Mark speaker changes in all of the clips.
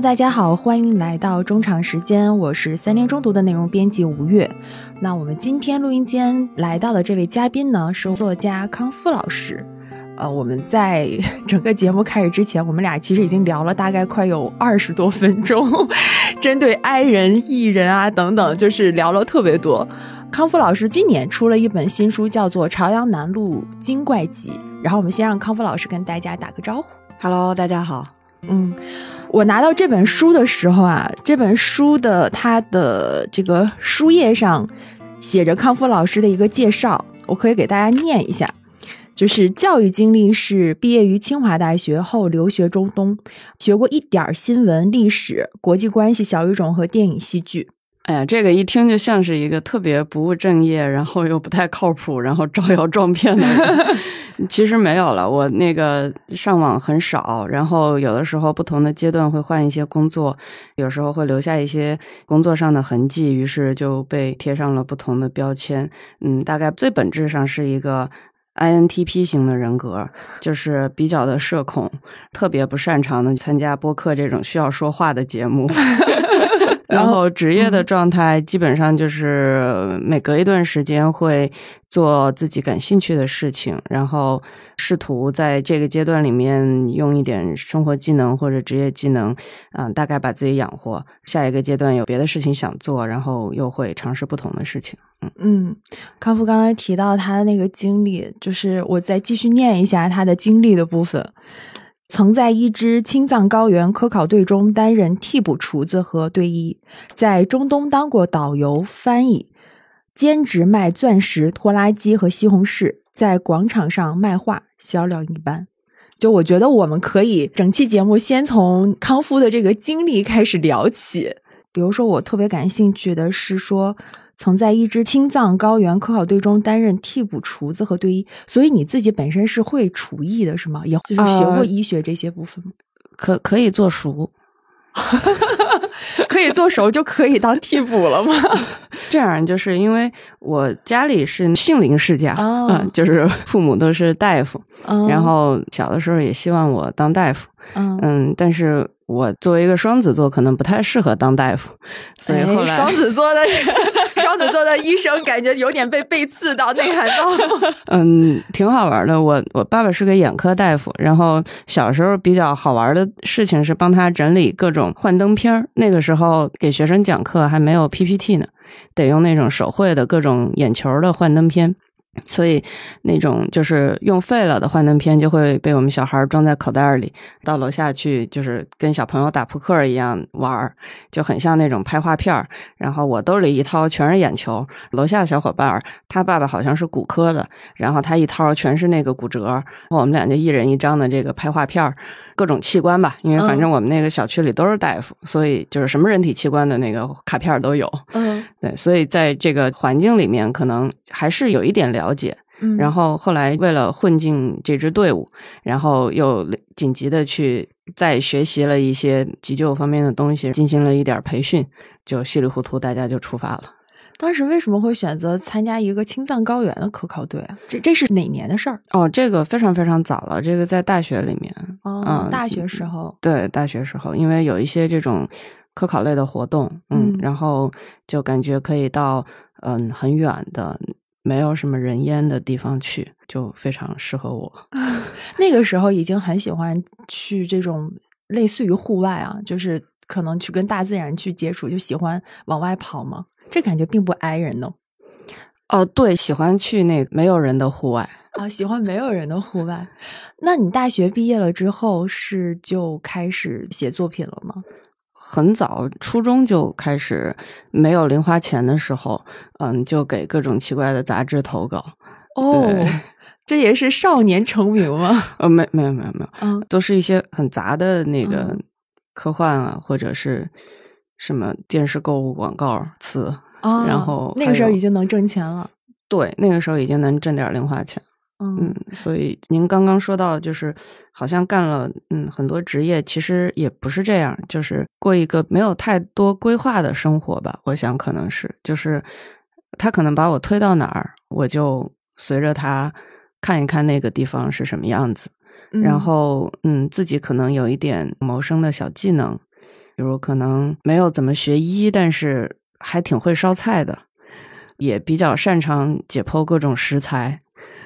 Speaker 1: 大家好，欢迎来到中场时间，我是三联中读的内容编辑吴越。那我们今天录音间来到的这位嘉宾呢，是作家康夫老师。呃，我们在整个节目开始之前，我们俩其实已经聊了大概快有二十多分钟，针对 i 人、艺人啊等等，就是聊了特别多。康夫老师今年出了一本新书，叫做《朝阳南路精怪集》。然后我们先让康夫老师跟大家打个招呼。
Speaker 2: Hello，大家好。
Speaker 1: 嗯，我拿到这本书的时候啊，这本书的它的这个书页上写着康夫老师的一个介绍，我可以给大家念一下。就是教育经历是毕业于清华大学后留学中东，学过一点新闻、历史、国际关系、小语种和电影戏剧。
Speaker 2: 哎呀，这个一听就像是一个特别不务正业，然后又不太靠谱，然后招摇撞骗的人。其实没有了，我那个上网很少，然后有的时候不同的阶段会换一些工作，有时候会留下一些工作上的痕迹，于是就被贴上了不同的标签。嗯，大概最本质上是一个 INTP 型的人格，就是比较的社恐，特别不擅长的参加播客这种需要说话的节目。然后职业的状态基本上就是每隔一段时间会做自己感兴趣的事情，然后试图在这个阶段里面用一点生活技能或者职业技能，嗯，大概把自己养活。下一个阶段有别的事情想做，然后又会尝试不同的事情。
Speaker 1: 嗯嗯，康复刚才提到他的那个经历，就是我再继续念一下他的经历的部分。曾在一支青藏高原科考队中担任替补厨子和队医，在中东当过导游、翻译，兼职卖钻石、拖拉机和西红柿，在广场上卖画，销量一般。就我觉得，我们可以整期节目先从康夫的这个经历开始聊起。比如说，我特别感兴趣的是说。曾在一支青藏高原科考队中担任替补厨子和队医，所以你自己本身是会厨艺的，是吗？也就是学过医学这些部分吗？
Speaker 2: 可可以做熟，
Speaker 1: 可以做熟就可以当替补了吗？
Speaker 2: 这样就是因为我家里是杏林世家，嗯，就是父母都是大夫，然后小的时候也希望我当大夫，嗯，但是。我作为一个双子座，可能不太适合当大夫，所以后来
Speaker 1: 双子座的 双子座的医生感觉有点被背刺到内涵到。
Speaker 2: 嗯，挺好玩的。我我爸爸是个眼科大夫，然后小时候比较好玩的事情是帮他整理各种幻灯片那个时候给学生讲课还没有 PPT 呢，得用那种手绘的各种眼球的幻灯片。所以，那种就是用废了的幻灯片就会被我们小孩装在口袋里，到楼下去就是跟小朋友打扑克一样玩就很像那种拍画片然后我兜里一掏全是眼球，楼下小伙伴他爸爸好像是骨科的，然后他一掏全是那个骨折，我们俩就一人一张的这个拍画片各种器官吧，因为反正我们那个小区里都是大夫，所以就是什么人体器官的那个卡片都有。嗯，对，所以在这个环境里面，可能还是有一点了解。嗯，然后后来为了混进这支队伍，然后又紧急的去再学习了一些急救方面的东西，进行了一点培训，就稀里糊涂大家就出发了。
Speaker 1: 当时为什么会选择参加一个青藏高原的科考队啊？这这是哪年的事儿？
Speaker 2: 哦，这个非常非常早了，这个在大学里面。
Speaker 1: 哦，大学时候。
Speaker 2: 对，大学时候，因为有一些这种科考类的活动，嗯，然后就感觉可以到嗯很远的没有什么人烟的地方去，就非常适合我。
Speaker 1: 那个时候已经很喜欢去这种类似于户外啊，就是可能去跟大自然去接触，就喜欢往外跑吗？这感觉并不挨人呢。
Speaker 2: 哦，对，喜欢去那没有人的户外
Speaker 1: 啊，喜欢没有人的户外。那你大学毕业了之后是就开始写作品了吗？
Speaker 2: 很早，初中就开始，没有零花钱的时候，嗯，就给各种奇怪的杂志投稿。
Speaker 1: 哦，这也是少年成名吗？
Speaker 2: 呃，没，没有，没有，没有，嗯，都是一些很杂的那个科幻啊，或者是。什么电视购物广告词，然后
Speaker 1: 那个时候已经能挣钱了。
Speaker 2: 对，那个时候已经能挣点零花钱。嗯，所以您刚刚说到，就是好像干了嗯很多职业，其实也不是这样，就是过一个没有太多规划的生活吧。我想可能是，就是他可能把我推到哪儿，我就随着他看一看那个地方是什么样子，然后嗯自己可能有一点谋生的小技能。比如可能没有怎么学医，但是还挺会烧菜的，也比较擅长解剖各种食材，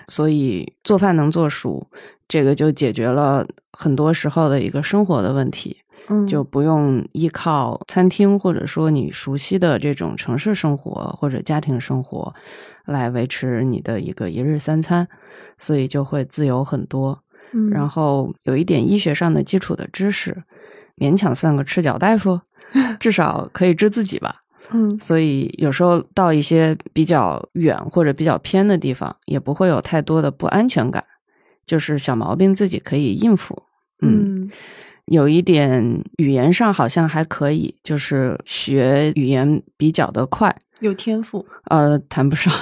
Speaker 2: 所以做饭能做熟，这个就解决了很多时候的一个生活的问题。
Speaker 1: 嗯，
Speaker 2: 就不用依靠餐厅，或者说你熟悉的这种城市生活或者家庭生活来维持你的一个一日三餐，所以就会自由很多。
Speaker 1: 嗯，
Speaker 2: 然后有一点医学上的基础的知识，勉强算个赤脚大夫，至少可以治自己吧。
Speaker 1: 嗯
Speaker 2: 所以有时候到一些比较远或者比较偏的地方，也不会有太多的不安全感，就是小毛病自己可以应付。嗯，
Speaker 1: 嗯
Speaker 2: 有一点语言上好像还可以，就是学语言比较的快，
Speaker 1: 有天赋，
Speaker 2: 呃，谈不上。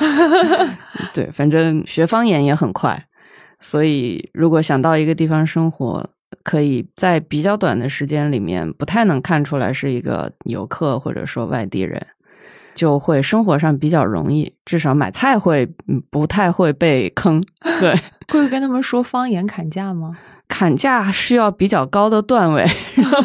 Speaker 2: 对，反正学方言也很快，所以如果想到一个地方生活，可以在比较短的时间里面，不太能看出来是一个游客或者说外地人，就会生活上比较容易，至少买菜会嗯不太会被坑。对，
Speaker 1: 会跟他们说方言砍价吗？
Speaker 2: 砍价需要比较高的段位，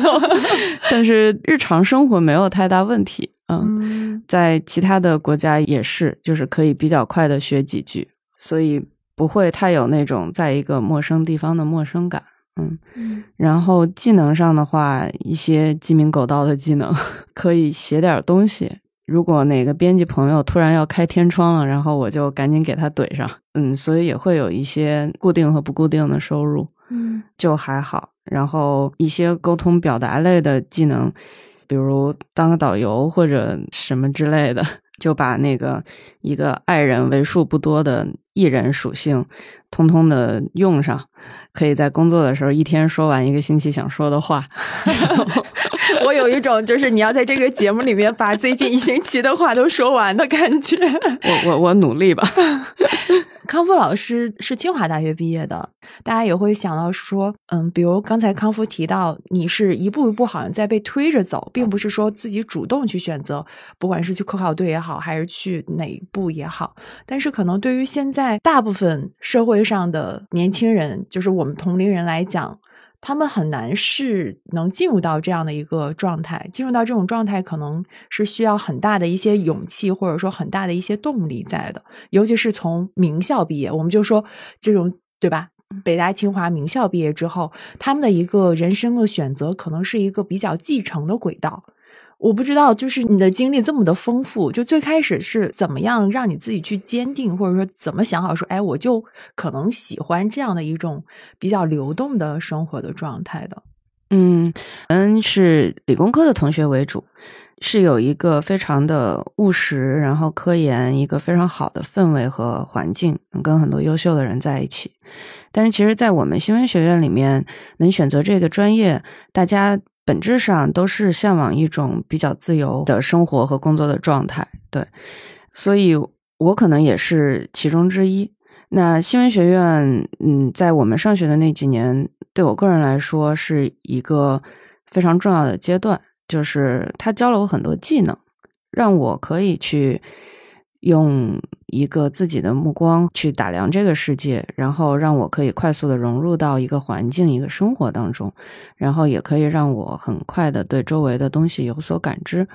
Speaker 2: 但是日常生活没有太大问题。嗯，
Speaker 1: 嗯
Speaker 2: 在其他的国家也是，就是可以比较快的学几句，所以不会太有那种在一个陌生地方的陌生感。嗯，
Speaker 1: 嗯
Speaker 2: 然后技能上的话，一些鸡鸣狗盗的技能 可以写点东西。如果哪个编辑朋友突然要开天窗了，然后我就赶紧给他怼上。嗯，所以也会有一些固定和不固定的收入。
Speaker 1: 嗯
Speaker 2: 就还好。然后一些沟通表达类的技能，比如当个导游或者什么之类的，就把那个一个爱人为数不多的艺人属性，通通的用上，可以在工作的时候一天说完一个星期想说的话。
Speaker 1: 我有一种就是你要在这个节目里面把最近一星期的话都说完的感觉。
Speaker 2: 我我我努力吧。
Speaker 1: 康复老师是清华大学毕业的，大家也会想到说，嗯，比如刚才康复提到，你是一步一步好像在被推着走，并不是说自己主动去选择，不管是去科考队也好，还是去哪一步也好。但是可能对于现在大部分社会上的年轻人，就是我们同龄人来讲，他们很难是能进入到这样的一个状态，进入到这种状态，可能是需要很大的一些勇气，或者说很大的一些动力在的。尤其是从名校毕业，我们就说这种对吧？北大、清华名校毕业之后，他们的一个人生的选择，可能是一个比较继承的轨道。我不知道，就是你的经历这么的丰富，就最开始是怎么样让你自己去坚定，或者说怎么想好说，哎，我就可能喜欢这样的一种比较流动的生活的状态的。
Speaker 2: 嗯，嗯，是理工科的同学为主，是有一个非常的务实，然后科研一个非常好的氛围和环境，能跟很多优秀的人在一起。但是，其实，在我们新闻学院里面，能选择这个专业，大家本质上都是向往一种比较自由的生活和工作的状态。对，所以我可能也是其中之一。那新闻学院，嗯，在我们上学的那几年，对我个人来说是一个非常重要的阶段，就是它教了我很多技能，让我可以去用一个自己的目光去打量这个世界，然后让我可以快速的融入到一个环境、一个生活当中，然后也可以让我很快的对周围的东西有所感知。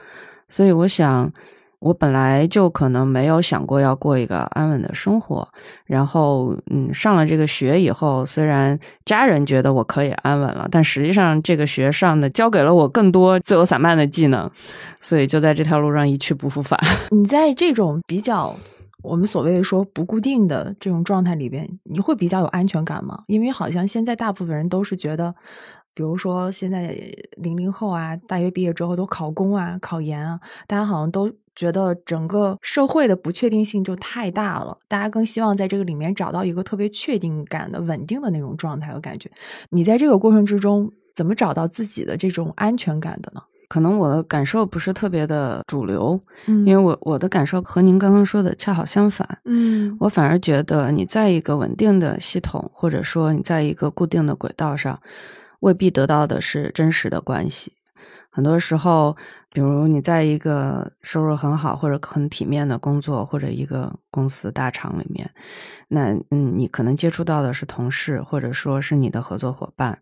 Speaker 2: 所以，我想。我本来就可能没有想过要过一个安稳的生活，然后，嗯，上了这个学以后，虽然家人觉得我可以安稳了，但实际上这个学上的教给了我更多自由散漫的技能，所以就在这条路上一去不复返。
Speaker 1: 你在这种比较我们所谓的说不固定的这种状态里边，你会比较有安全感吗？因为好像现在大部分人都是觉得。比如说，现在零零后啊，大学毕业之后都考公啊、考研啊，大家好像都觉得整个社会的不确定性就太大了，大家更希望在这个里面找到一个特别确定感的、稳定的那种状态和感觉。你在这个过程之中，怎么找到自己的这种安全感的呢？
Speaker 2: 可能我的感受不是特别的主流，
Speaker 1: 嗯
Speaker 2: 因为我我的感受和您刚刚说的恰好相反。
Speaker 1: 嗯
Speaker 2: 我反而觉得你在一个稳定的系统，或者说你在一个固定的轨道上，未必得到的是真实的关系，很多时候，比如你在一个收入很好或者很体面的工作，或者一个公司大厂里面，那嗯，你可能接触到的是同事，或者说是你的合作伙伴。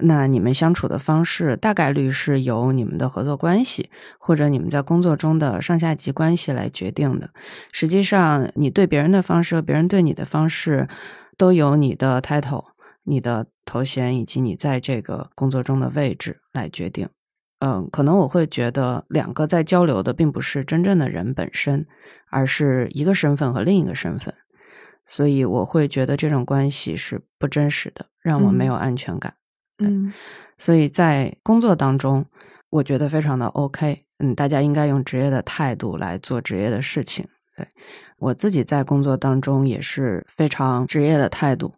Speaker 2: 那你们相处的方式，大概率是由你们的合作关系，或者你们在工作中的上下级关系来决定的。实际上，你对别人的方式和别人对你的方式，都由你的 title、你的头衔以及你在这个工作中的位置来决定。嗯，可能我会觉得两个在交流的并不是真正的人本身，而是一个身份和另一个身份，所以我会觉得这种关系是不真实的，让我没有安全感。
Speaker 1: 嗯，
Speaker 2: 所以在工作当中，我觉得非常的 OK。嗯，大家应该用职业的态度来做职业的事情。对我自己在工作当中也是非常职业的态度，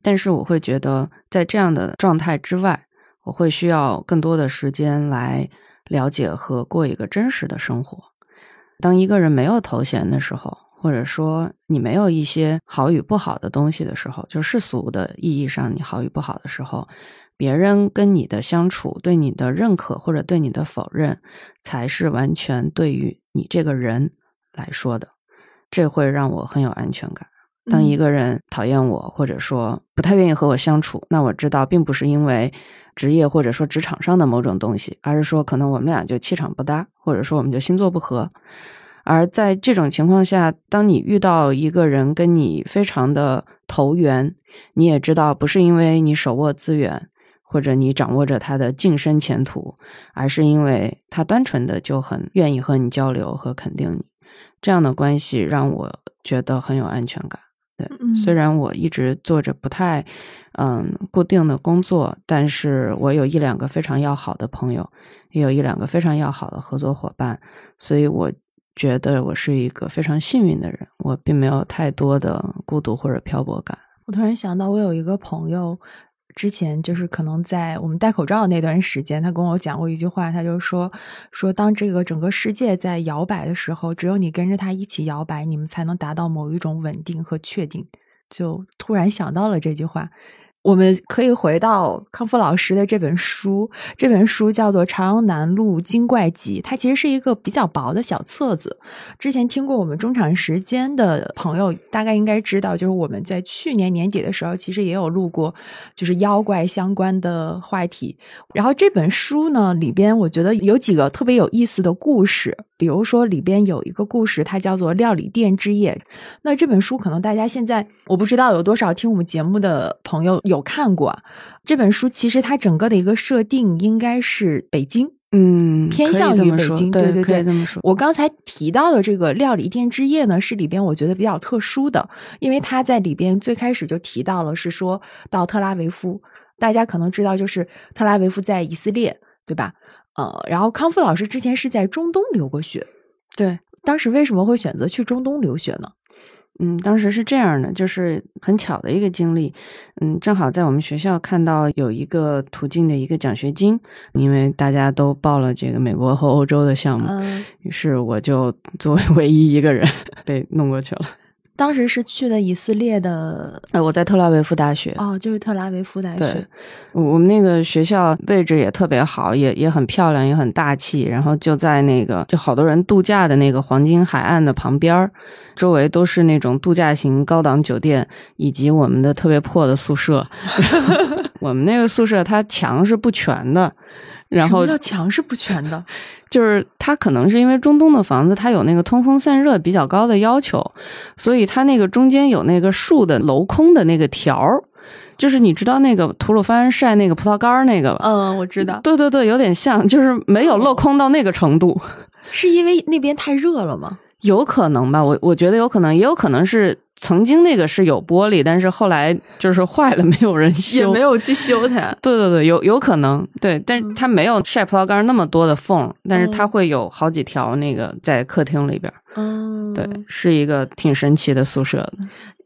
Speaker 2: 但是我会觉得在这样的状态之外。我会需要更多的时间来了解和过一个真实的生活。当一个人没有头衔的时候，或者说你没有一些好与不好的东西的时候，就世俗的意义上你好与不好的时候，别人跟你的相处、对你的认可或者对你的否认，才是完全对于你这个人来说的。这会让我很有安全感。当一个人讨厌我，或者说不太愿意和我相处，那我知道并不是因为。职业或者说职场上的某种东西，而是说可能我们俩就气场不搭，或者说我们就星座不合。而在这种情况下，当你遇到一个人跟你非常的投缘，你也知道不是因为你手握资源或者你掌握着他的晋升前途，而是因为他单纯的就很愿意和你交流和肯定你，这样的关系让我觉得很有安全感。对，虽然我一直做着不太，嗯，固定的工作，但是我有一两个非常要好的朋友，也有一两个非常要好的合作伙伴，所以我觉得我是一个非常幸运的人，我并没有太多的孤独或者漂泊感。
Speaker 1: 我突然想到，我有一个朋友。之前就是可能在我们戴口罩那段时间，他跟我讲过一句话，他就说说当这个整个世界在摇摆的时候，只有你跟着他一起摇摆，你们才能达到某一种稳定和确定。就突然想到了这句话。我们可以回到康复老师的这本书，这本书叫做《朝阳南路精怪集》，它其实是一个比较薄的小册子。之前听过我们中场时间的朋友，大概应该知道，就是我们在去年年底的时候，其实也有录过，就是妖怪相关的话题。然后这本书呢，里边我觉得有几个特别有意思的故事。比如说，里边有一个故事，它叫做《料理店之夜》。那这本书可能大家现在我不知道有多少听我们节目的朋友有看过。这本书其实它整个的一个设定应该是北京，
Speaker 2: 嗯，
Speaker 1: 偏向于北京。对对对，
Speaker 2: 这么说。
Speaker 1: 我刚才提到的这个《料理店之夜》呢，是里边我觉得比较特殊的，因为他在里边最开始就提到了，是说到特拉维夫，大家可能知道，就是特拉维夫在以色列，对吧？呃，然后康复老师之前是在中东留过学，
Speaker 2: 对，
Speaker 1: 当时为什么会选择去中东留学呢？
Speaker 2: 嗯，当时是这样的，就是很巧的一个经历，嗯，正好在我们学校看到有一个途径的一个奖学金，因为大家都报了这个美国和欧洲的项目，于是我就作为 唯一一个人 被弄过去了。
Speaker 1: 当时是去的以色列的，
Speaker 2: 呃，我在特拉维夫大学。
Speaker 1: 哦，就是特拉维夫大学。
Speaker 2: 对，我们那个学校位置也特别好，也也很漂亮，也很大气。然后就在那个就好多人度假的那个黄金海岸的旁边儿，周围都是那种度假型高档酒店，以及我们的特别破的宿舍。我们那个宿舍它墙是不全的。然后
Speaker 1: 墙是不全的，
Speaker 2: 就是它可能是因为中东的房子，它有那个通风散热比较高的要求，所以它那个中间有那个竖的镂空的那个条儿，就是你知道那个吐鲁番晒那个葡萄干那个吧？
Speaker 1: 嗯，我知道。
Speaker 2: 对对对，有点像，就是没有镂空到那个程度。
Speaker 1: 是因为那边太热了吗？
Speaker 2: 有可能吧，我我觉得有可能，也有可能是曾经那个是有玻璃，但是后来就是坏了，没有人修，
Speaker 1: 也没有去修它。
Speaker 2: 对对对，有有可能，对，但是它没有晒葡萄干那么多的缝，但是它会有好几条那个在客厅里边。
Speaker 1: 嗯，
Speaker 2: 对，是一个挺神奇的宿舍的。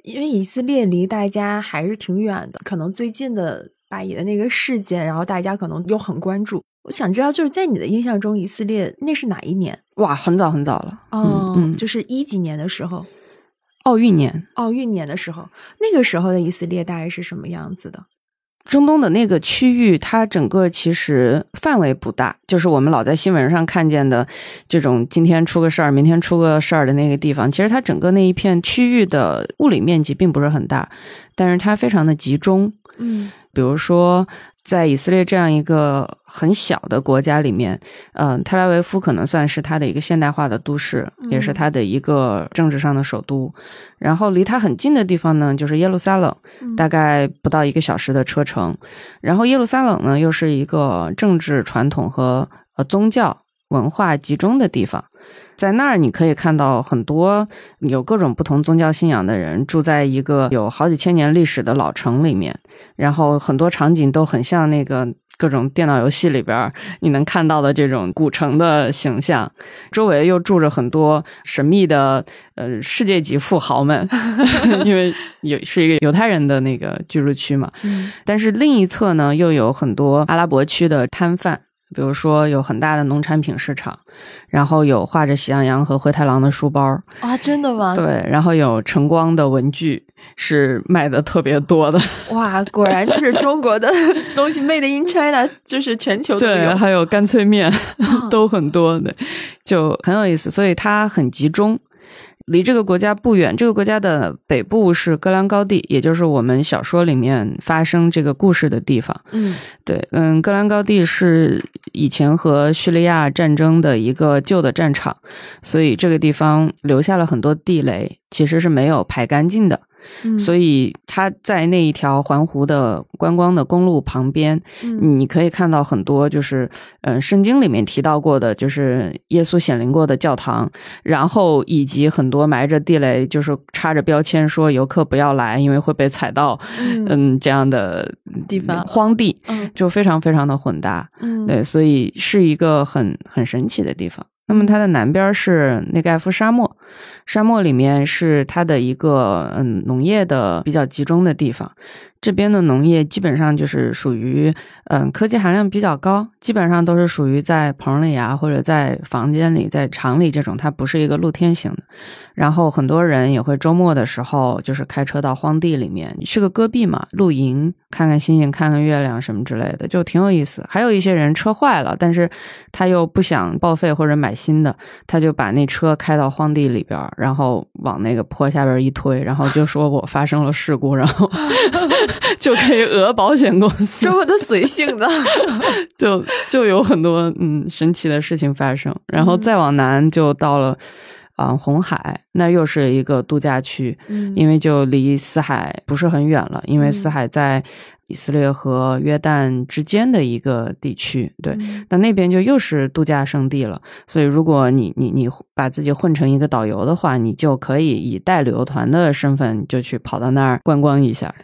Speaker 1: 因为以色列离大家还是挺远的，可能最近的巴以的那个事件，然后大家可能又很关注。我想知道，就是在你的印象中，以色列那是哪一年？
Speaker 2: 哇，很早很早了。
Speaker 1: 哦，就是一几年的时候，
Speaker 2: 奥运年。
Speaker 1: 奥运年的时候，那个时候的以色列大概是什么样子的？
Speaker 2: 中东的那个区域，它整个其实范围不大，就是我们老在新闻上看见的这种今天出个事儿，明天出个事儿的那个地方。其实它整个那一片区域的物理面积并不是很大，但是它非常的集中。
Speaker 1: 嗯，
Speaker 2: 比如说。在以色列这样一个很小的国家里面，嗯，特拉维夫可能算是它的一个现代化的都市，也是它的一个政治上的首都。然后离它很近的地方呢，就是耶路撒冷，大概不到一个小时的车程。然后耶路撒冷呢，又是一个政治传统和呃宗教文化集中的地方。在那儿，你可以看到很多有各种不同宗教信仰的人住在一个有好几千年历史的老城里面，然后很多场景都很像那个各种电脑游戏里边你能看到的这种古城的形象。周围又住着很多神秘的呃世界级富豪们，因为有是一个犹太人的那个居住区嘛。但是另一侧呢，又有很多阿拉伯区的摊贩。比如说有很大的农产品市场，然后有画着喜羊羊和灰太狼的书包
Speaker 1: 啊，真的吗？
Speaker 2: 对，然后有晨光的文具是卖的特别多的。
Speaker 1: 哇，果然就是中国的 东西 made in China，就是全球都
Speaker 2: 有。还有干脆面 都很多的，就很有意思，所以它很集中。离这个国家不远，这个国家的北部是戈兰高地，也就是我们小说里面发生这个故事的地方。
Speaker 1: 嗯，
Speaker 2: 对，嗯，戈兰高地是以前和叙利亚战争的一个旧的战场，所以这个地方留下了很多地雷，其实是没有排干净的。所以它在那一条环湖的观光的公路旁边，你可以看到很多就是，嗯，圣经里面提到过的，就是耶稣显灵过的教堂，然后以及很多埋着地雷，就是插着标签说游客不要来，因为会被踩到，嗯，这样的
Speaker 1: 地方。
Speaker 2: 荒地，就非常非常的混搭，
Speaker 1: 嗯，
Speaker 2: 对，所以是一个很很神奇的地方。那么它的南边是内盖夫沙漠。沙漠里面是它的一个嗯农业的比较集中的地方，这边的农业基本上就是属于嗯科技含量比较高，基本上都是属于在棚里啊或者在房间里在厂里这种，它不是一个露天型的。然后很多人也会周末的时候就是开车到荒地里面，是个戈壁嘛，露营看看星星看看月亮什么之类的，就挺有意思。还有一些人车坏了，但是他又不想报废或者买新的，他就把那车开到荒地里边。然后往那个坡下边一推，然后就说我发生了事故，然后 就可以讹保险公司。
Speaker 1: 这么的随性的，
Speaker 2: 就就有很多嗯神奇的事情发生。然后再往南就到了啊红海，那又是一个度假区，因为就离四海不是很远了，因为四海在。以色列和约旦之间的一个地区，对，那那边就又是度假胜地了。所以，如果你你你把自己混成一个导游的话，你就可以以带旅游团的身份就去跑到那儿观光一下。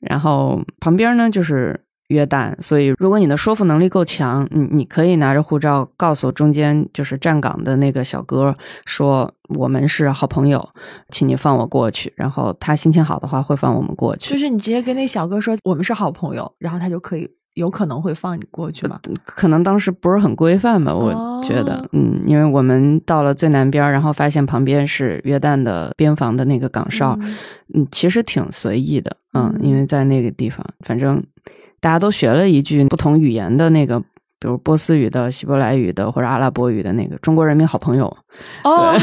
Speaker 2: 然后旁边呢就是。约旦，所以如果你的说服能力够强，你你可以拿着护照告诉中间就是站岗的那个小哥说我们是好朋友，请你放我过去。然后他心情好的话会放我们过去。
Speaker 1: 就是你直接跟那小哥说我们是好朋友，然后他就可以有可能会放你过去吗？
Speaker 2: 可能当时不是很规范吧，我觉得，嗯，因为我们到了最南边，然后发现旁边是约旦的边防的那个岗哨，嗯，其实挺随意的，嗯，因为在那个地方，反正。大家都学了一句不同语言的那个，比如波斯语的、希伯来语的或者阿拉伯语的那个“中国人民好朋友”，
Speaker 1: 哦，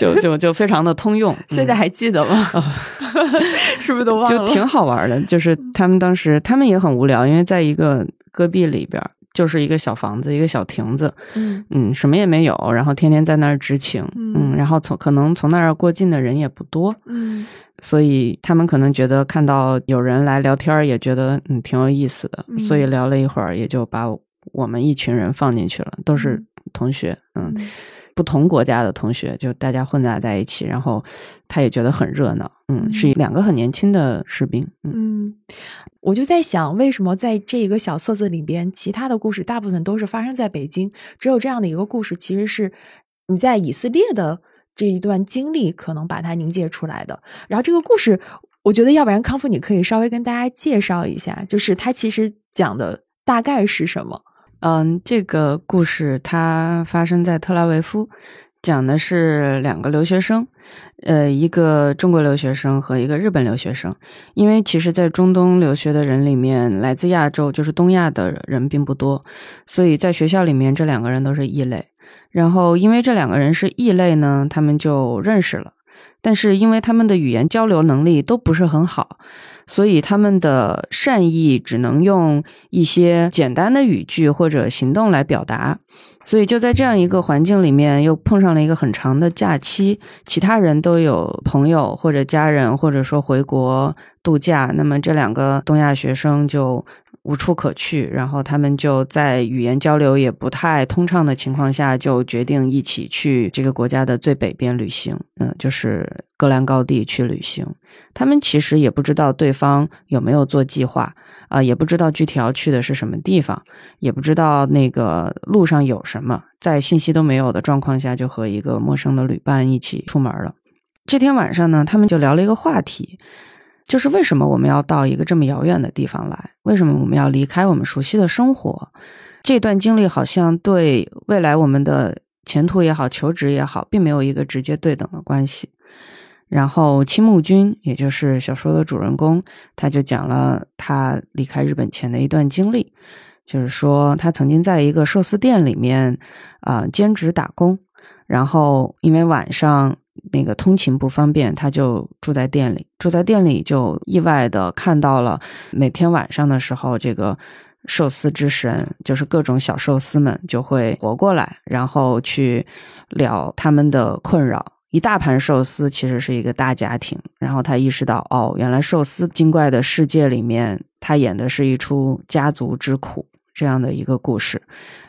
Speaker 2: 就 就就就非常的通用。
Speaker 1: 现在还记得吗？是不是都忘
Speaker 2: 了？就挺好玩的。就是他们当时，他们也很无聊，因为在一个戈壁里边，就是一个小房子，一个小亭子，
Speaker 1: 嗯。
Speaker 2: 嗯，什么也没有，然后天天在那儿执勤，嗯，然后从可能从那儿过境的人也不多，
Speaker 1: 嗯。
Speaker 2: 所以他们可能觉得看到有人来聊天，也觉得嗯挺有意思的，所以聊了一会儿，也就把我们一群人放进去了，都是同学，嗯，不同国家的同学，就大家混杂在一起，然后他也觉得很热闹，嗯，是两个很年轻的士兵，
Speaker 1: 嗯，我就在想，为什么在这一个小册子里边，其他的故事大部分都是发生在北京，只有这样的一个故事，其实是你在以色列的。这一段经历可能把它凝结出来的。然后这个故事，我觉得要不然康复你可以稍微跟大家介绍一下，就是它其实讲的大概是什么？
Speaker 2: 嗯，这个故事它发生在特拉维夫。讲的是两个留学生，呃，一个中国留学生和一个日本留学生。因为其实，在中东留学的人里面，来自亚洲就是东亚的人并不多，所以在学校里面，这两个人都是异类。然后，因为这两个人是异类呢，他们就认识了。但是，因为他们的语言交流能力都不是很好。所以他们的善意只能用一些简单的语句或者行动来表达，所以就在这样一个环境里面，又碰上了一个很长的假期，其他人都有朋友或者家人，或者说回国度假，那么这两个东亚学生就。无处可去，然后他们就在语言交流也不太通畅的情况下，就决定一起去这个国家的最北边旅行，嗯，就是戈兰高地去旅行。他们其实也不知道对方有没有做计划，啊，也不知道具体要去的是什么地方，也不知道那个路上有什么，在信息都没有的状况下，就和一个陌生的旅伴一起出门了。这天晚上呢，他们就聊了一个话题。就是为什么我们要到一个这么遥远的地方来？为什么我们要离开我们熟悉的生活？这段经历好像对未来我们的前途也好、求职也好，并没有一个直接对等的关系。然后青木君，也就是小说的主人公，他就讲了他离开日本前的一段经历，就是说他曾经在一个寿司店里面啊兼职打工，然后因为晚上。那个通勤不方便，他就住在店里。住在店里就意外的看到了每天晚上的时候，这个寿司之神，就是各种小寿司们就会活过来，然后去了他们的困扰。一大盘寿司其实是一个大家庭。然后他意识到，哦，原来寿司精怪的世界里面，他演的是一出家族之苦这样的一个故事。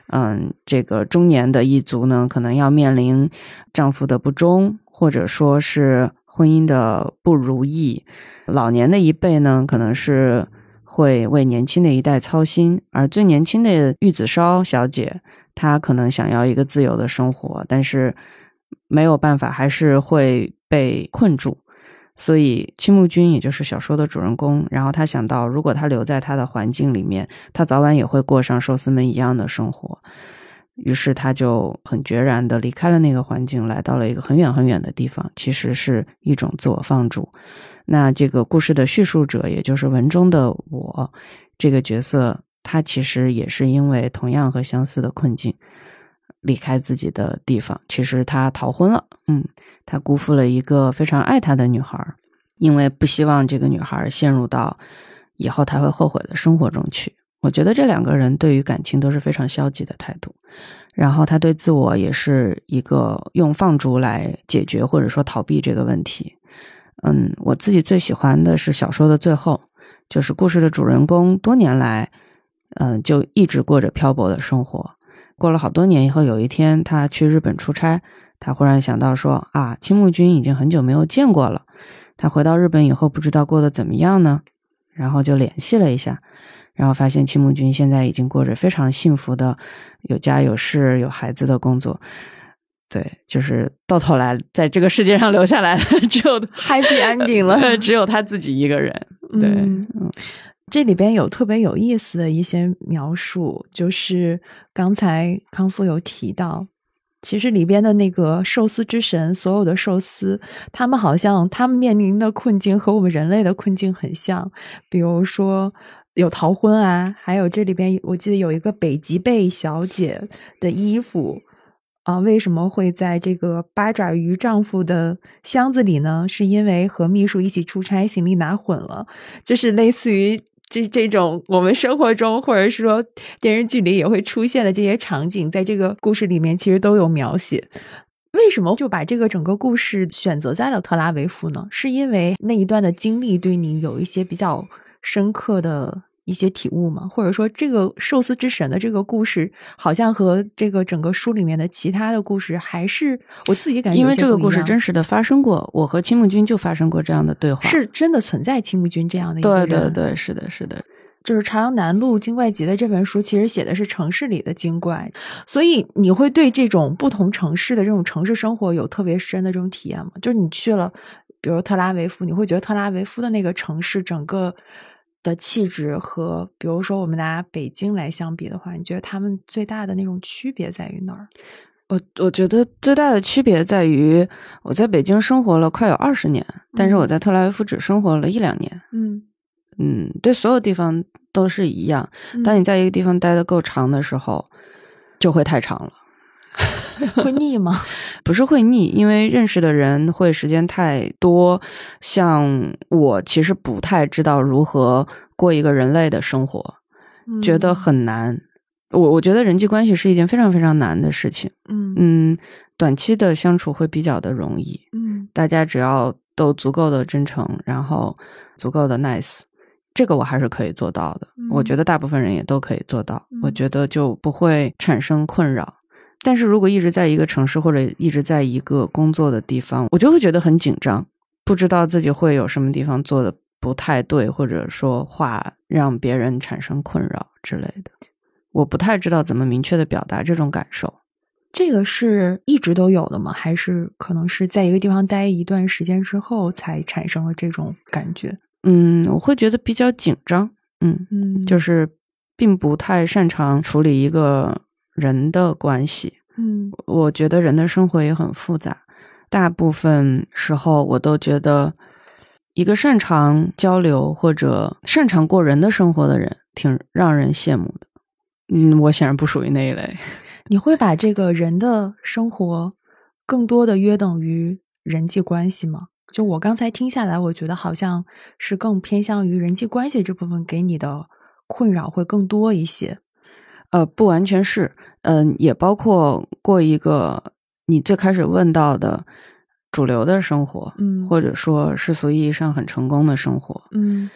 Speaker 2: 嗯，这个中年的一族呢，可能要面临丈夫的不忠。或者说是婚姻的不如意，老年的一辈呢，可能是会为年轻的一代操心，而最年轻的玉子烧小姐，她可能想要一个自由的生活，但是没有办法，还是会被困住。所以青木君，也就是小说的主人公，然后他想到，如果他留在他的环境里面，他早晚也会过上寿司们一样的生活。于是他就很决然的离开了那个环境，来到了一个很远很远的地方，其实是一种自我放逐。那这个故事的叙述者，也就是文中的我这个角色，他其实也是因为同样和相似的困境，离开自己的地方。其实他逃婚了，嗯，他辜负了一个非常爱他的女孩，因为不希望这个女孩陷入到以后他会后悔的生活中去。我觉得这两个人对于感情都是非常消极的态度，然后他对自我也是一个用放逐来解决或者说逃避这个问题。嗯，我自己最喜欢的是小说的最后，就是故事的主人公多年来，嗯，就一直过着漂泊的生活。过了好多年以后，有一天他去日本出差，他忽然想到说啊，青木君已经很久没有见过了。他回到日本以后，不知道过得怎么样呢？然后就联系了一下。然后发现青木君现在已经过着非常幸福的有家有室有孩子的工作，对，就是到头来在这个世界上留下来的只有
Speaker 1: happy ending 了，
Speaker 2: 只有他自己一个人。对，嗯，
Speaker 1: 这里边有特别有意思的一些描述，就是刚才康复有提到，其实里边的那个寿司之神，所有的寿司，他们好像他们面临的困境和我们人类的困境很像，比如说。有逃婚啊，还有这里边我记得有一个北极贝小姐的衣服啊，为什么会在这个八爪鱼丈夫的箱子里呢？是因为和秘书一起出差，行李拿混了。就是类似于这这种我们生活中或者是说电视剧里也会出现的这些场景，在这个故事里面其实都有描写。为什么就把这个整个故事选择在了特拉维夫呢？是因为那一段的经历对你有一些比较深刻的。一些体悟嘛，或者说这个寿司之神的这个故事，好像和这个整个书里面的其他的故事，还是我自己感觉，
Speaker 2: 因为这个故事真实的发生过，我和青木君就发生过这样的对话，
Speaker 1: 是真的存在青木君这样的一个
Speaker 2: 人。对对对，是的，是的，
Speaker 1: 就是《朝阳南路精怪集》的这本书，其实写的是城市里的精怪，所以你会对这种不同城市的这种城市生活有特别深的这种体验吗？就是你去了，比如特拉维夫，你会觉得特拉维夫的那个城市整个。的气质和，比如说我们拿北京来相比的话，你觉得他们最大的那种区别在于哪儿？
Speaker 2: 我我觉得最大的区别在于，我在北京生活了快有二十年，但是我在特拉维夫只生活了一两年。
Speaker 1: 嗯
Speaker 2: 嗯，对所有地方都是一样。当你在一个地方待的够长的时候，就会太长了。
Speaker 1: 会腻吗？
Speaker 2: 不是会腻，因为认识的人会时间太多。像我其实不太知道如何过一个人类的生活，觉得很难。我我觉得人际关系是一件非常非常难的事情。
Speaker 1: 嗯
Speaker 2: 嗯，短期的相处会比较的容易。
Speaker 1: 嗯
Speaker 2: 大家只要都足够的真诚，然后足够的 nice，这个我还是可以做到的。
Speaker 1: 嗯
Speaker 2: 我觉得大部分人也都可以做到。
Speaker 1: 嗯
Speaker 2: 我觉得就不会产生困扰。但是如果一直在一个城市或者一直在一个工作的地方，我就会觉得很紧张，不知道自己会有什么地方做的不太对，或者说话让别人产生困扰之类的。我不太知道怎么明确的表达这种感受。
Speaker 1: 这个是一直都有的吗？还是可能是在一个地方待一段时间之后才产生了这种感觉？
Speaker 2: 嗯，我会觉得比较紧张。嗯，
Speaker 1: 嗯
Speaker 2: 就是并不太擅长处理一个人的关系。
Speaker 1: 嗯
Speaker 2: 我觉得人的生活也很复杂，大部分时候我都觉得，一个擅长交流或者擅长过人的生活的人，挺让人羡慕的。嗯，我显然不属于那一类。
Speaker 1: 你会把这个人的生活更多的约等于人际关系吗？就我刚才听下来，我觉得好像是更偏向于人际关系这部分给你的困扰会更多一些。
Speaker 2: 呃，不完全是，嗯、也包括过一个你最开始问到的主流的生活，
Speaker 1: 嗯
Speaker 2: 或者说世俗意义上很成功的生活。
Speaker 1: 嗯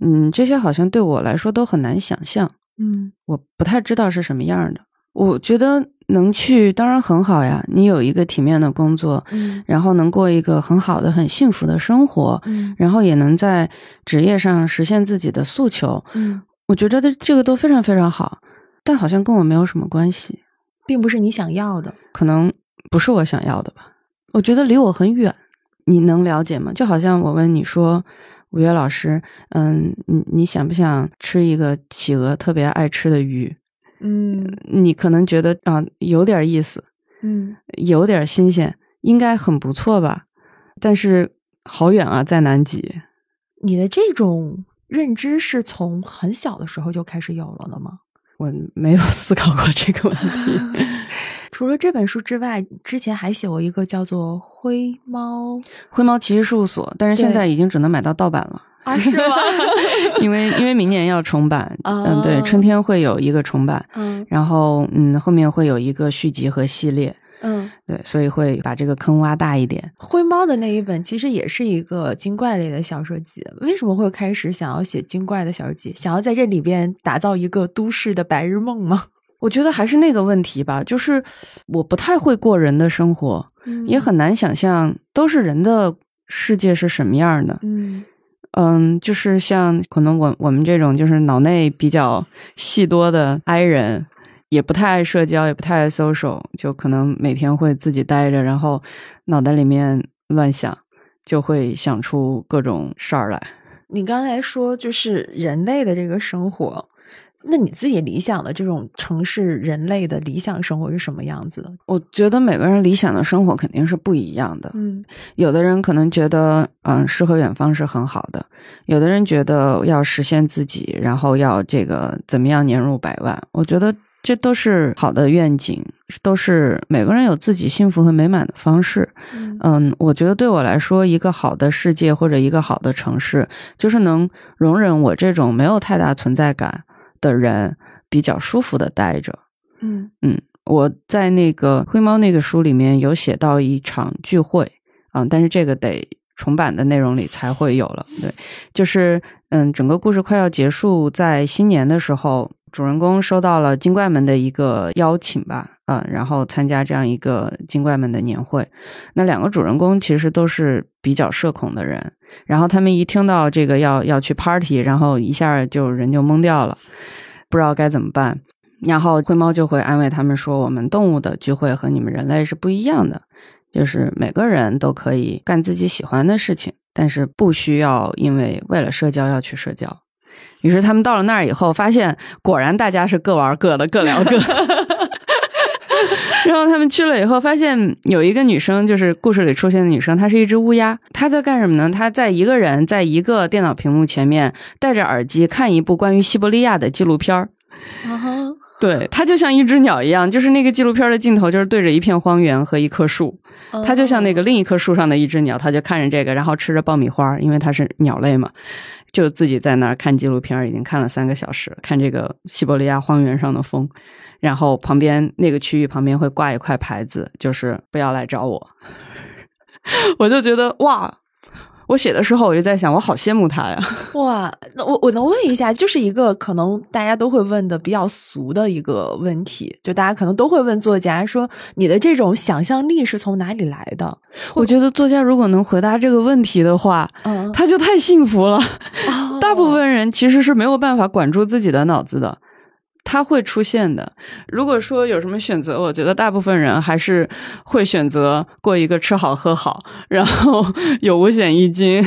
Speaker 2: 嗯，这些好像对我来说都很难想象。
Speaker 1: 嗯
Speaker 2: 我不太知道是什么样的。我觉得能去当然很好呀，你有一个体面的工作，
Speaker 1: 嗯
Speaker 2: 然后能过一个很好的、很幸福的生活，
Speaker 1: 嗯
Speaker 2: 然后也能在职业上实现自己的诉求。
Speaker 1: 嗯，
Speaker 2: 我觉得这个都非常非常好，但好像跟我没有什么关系，
Speaker 1: 并不是你想要的。
Speaker 2: 可能不是我想要的吧。我觉得离我很远，你能了解吗？就好像我问你说。五月老师，嗯，你你想不想吃一个企鹅特别爱吃的鱼？
Speaker 1: 嗯
Speaker 2: 你可能觉得啊、有点意思，
Speaker 1: 嗯
Speaker 2: 有点新鲜，应该很不错吧？但是好远啊，在南极。
Speaker 1: 你的这种认知是从很小的时候就开始有了的吗？
Speaker 2: 我没有 思考过这个问题。
Speaker 1: 除了这本书之外，之前还写过一个叫做《灰猫》
Speaker 2: 灰猫骑士事务所，但是现在已经只能买到盗版了，
Speaker 1: 啊，是吗？
Speaker 2: 因为因为明年要重版。
Speaker 1: 哦
Speaker 2: 嗯，对，春天会有一个重版，
Speaker 1: 嗯
Speaker 2: 然后嗯，后面会有一个续集和系列。
Speaker 1: 嗯，
Speaker 2: 对，所以会把这个坑挖大一点。
Speaker 1: 灰猫的那一本其实也是一个精怪类的小说集。为什么会开始想要写精怪的小说集？想要在这里边打造一个都市的白日梦吗？
Speaker 2: 我觉得还是那个问题吧，就是我不太会过人的生活，也很难想象都是人的世界是什么样的。
Speaker 1: 嗯
Speaker 2: 嗯，就是像可能我我们这种就是脑内比较戏多的 i 人，也不太爱社交，也不太爱 social，就可能每天会自己待着，然后脑袋里面乱想，就会想出各种事儿来。
Speaker 1: 你刚才说就是人类的这个生活，那你自己理想的这种城市人类的理想生活是什么样子的？
Speaker 2: 我觉得每个人理想的生活肯定是不一样的。
Speaker 1: 嗯
Speaker 2: 有的人可能觉得，嗯，诗和远方是很好的；有的人觉得要实现自己，然后要这个怎么样年入百万。我觉得这都是好的愿景，都是每个人有自己幸福和美满的方式。
Speaker 1: 嗯
Speaker 2: 嗯，我觉得对我来说，一个好的世界或者一个好的城市，就是能容忍我这种没有太大存在感的人比较舒服的待着。
Speaker 1: 嗯嗯
Speaker 2: 我在那个灰猫那个书里面有写到一场聚会，嗯，但是这个得重版的内容里才会有了。对，就是嗯，整个故事快要结束，在新年的时候，主人公收到了精怪们的一个邀请吧，嗯，然后参加这样一个精怪们的年会。那两个主人公其实都是比较社恐的人，然后他们一听到这个要要去 party，然后一下就人就懵掉了，不知道该怎么办。然后灰猫就会安慰他们说：“我们动物的聚会和你们人类是不一样的，就是每个人都可以干自己喜欢的事情，但是不需要因为为了社交要去社交。”于是他们到了那儿以后，发现果然大家是各玩各的，各聊各。然后他们去了以后，发现有一个女生，就是故事里出现的女生，她是一只乌鸦。她在干什么呢？她在一个人在一个电脑屏幕前面戴着耳机看一部关于西伯利亚的纪录片儿。对，她就像一只鸟一样，就是那个纪录片的镜头就是对着一片荒原和一棵树，她就像那个另一棵树上的一只鸟，她就看着这个，然后吃着爆米花，因为它是鸟类嘛。就自己在那儿看纪录片，已经看了三个小时，看这个西伯利亚荒原上的风，然后旁边那个区域旁边会挂一块牌子，就是不要来找我。我就觉得哇。我写的时候，我就在想，我好羡慕他呀！
Speaker 1: 哇，那我我能问一下，就是一个可能大家都会问的比较俗的一个问题，就大家可能都会问作家说，你的这种想象力是从哪里来的？
Speaker 2: 我觉得作家如果能回答这个问题的话，
Speaker 1: 嗯，
Speaker 2: 他就太幸福了。大部分人其实是没有办法管住自己的脑子的。它会出现的。如果说有什么选择，我觉得大部分人还是会选择过一个吃好喝好，然后 有五险一金，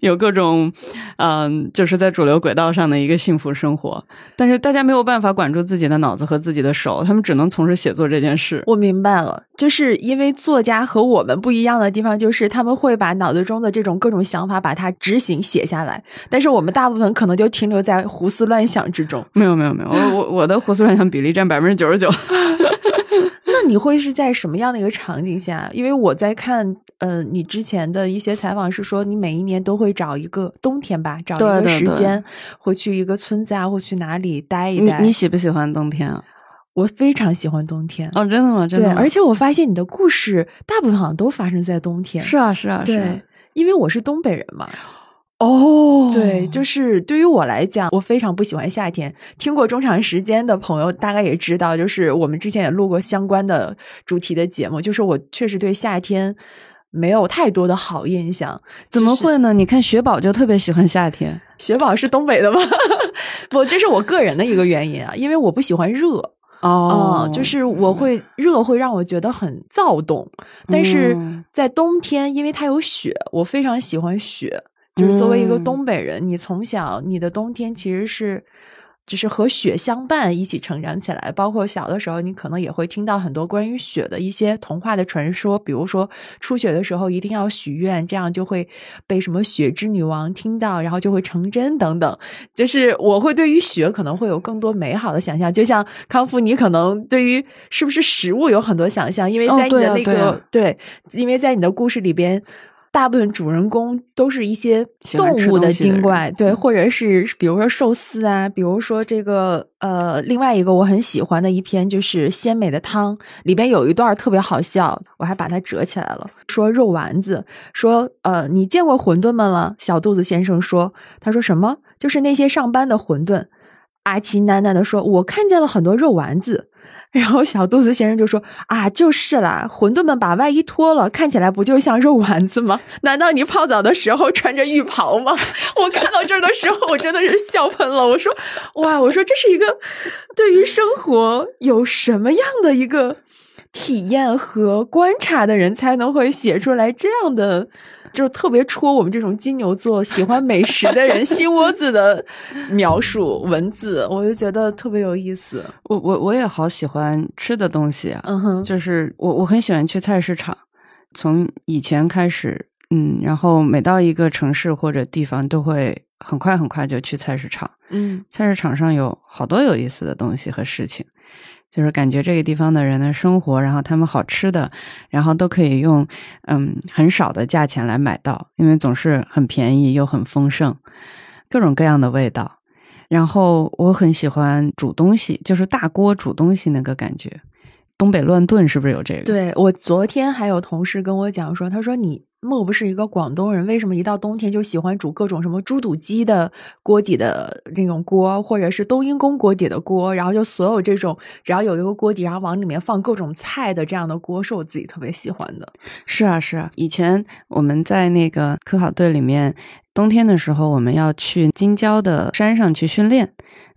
Speaker 2: 有各种，嗯，就是在主流轨道上的一个幸福生活。但是大家没有办法管住自己的脑子和自己的手，他们只能从事写作这件事。
Speaker 1: 我明白了，就是因为作家和我们不一样的地方，就是他们会把脑子中的这种各种想法把它执行写下来，但是我们大部分可能就停留在胡思乱想之中。
Speaker 2: 没有，没有，没有，我我。我的胡思乱想比例占百分之九十九。
Speaker 1: 那你会是在什么样的一个场景下？因为我在看，呃，你之前的一些采访是说，你每一年都会找一个冬天吧，找一个时间，会去一个村子啊，或去哪里待一待。
Speaker 2: 你你喜不喜欢冬天啊？
Speaker 1: 我非常喜欢冬天。
Speaker 2: 哦，真的吗？真
Speaker 1: 的。对，而且我发现你的故事大部分好像都发生在冬天。
Speaker 2: 是啊，是啊，
Speaker 1: 对，因为我是东北人嘛。
Speaker 2: 哦，
Speaker 1: 对，就是对于我来讲，我非常不喜欢夏天。听过中长时间的朋友大概也知道，就是我们之前也录过相关的主题的节目，就是我确实对夏天没有太多的好印象。
Speaker 2: 怎么会呢？你看雪宝就特别喜欢夏天。
Speaker 1: 雪宝是东北的吗？不，这是我个人的一个原因啊，因为我不喜欢热
Speaker 2: 哦，
Speaker 1: 就是我会热会让我觉得很躁动。但是在冬天，因为它有雪，我非常喜欢雪。就是作为一个东北人，你从小你的冬天其实是，就是和雪相伴一起成长起来。包括小的时候，你可能也会听到很多关于雪的一些童话的传说，比如说初雪的时候一定要许愿，这样就会被什么雪之女王听到，然后就会成真等等。就是我会对于雪可能会有更多美好的想象，就像康复，你可能对于是不是食物有很多想象，因为在你的那个对，因为在你的故事里边。大部分主人公都是一些动物的精怪，对，或者是比如说寿司啊，比如说这个呃，另外一个我很喜欢的一篇就是鲜美的汤，里边有一段特别好笑，我还把它折起来了。说肉丸子，说呃，你见过馄饨们了？小肚子先生说，他说什么？就是那些上班的馄饨。阿奇喃喃地说，我看见了很多肉丸子。然后小肚子先生就说：“啊，就是啦，馄饨们把外衣脱了，看起来不就像肉丸子吗？难道你泡澡的时候穿着浴袍吗？” 我看到这儿的时候，我真的是笑喷了。我说：“哇，我说这是一个对于生活有什么样的一个体验和观察的人才能会写出来这样的。”就特别戳我们这种金牛座喜欢美食的人 心窝子的描述文字，我就觉得特别有意思。
Speaker 2: 我我我也好喜欢吃的东西啊，
Speaker 1: 嗯哼，
Speaker 2: 就是我我很喜欢去菜市场，从以前开始，嗯，然后每到一个城市或者地方，都会很快很快就去菜市场，
Speaker 1: 嗯，
Speaker 2: 菜市场上有好多有意思的东西和事情。就是感觉这个地方的人的生活，然后他们好吃的，然后都可以用嗯很少的价钱来买到，因为总是很便宜又很丰盛，各种各样的味道。然后我很喜欢煮东西，就是大锅煮东西那个感觉。东北乱炖是不是有这个？
Speaker 1: 对我昨天还有同事跟我讲说，他说你。莫不是一个广东人？为什么一到冬天就喜欢煮各种什么猪肚鸡的锅底的那种锅，或者是冬阴功锅底的锅？然后就所有这种只要有一个锅底，然后往里面放各种菜的这样的锅，是我自己特别喜欢的。
Speaker 2: 是啊，是啊。以前我们在那个科考队里面，冬天的时候，我们要去京郊的山上去训练。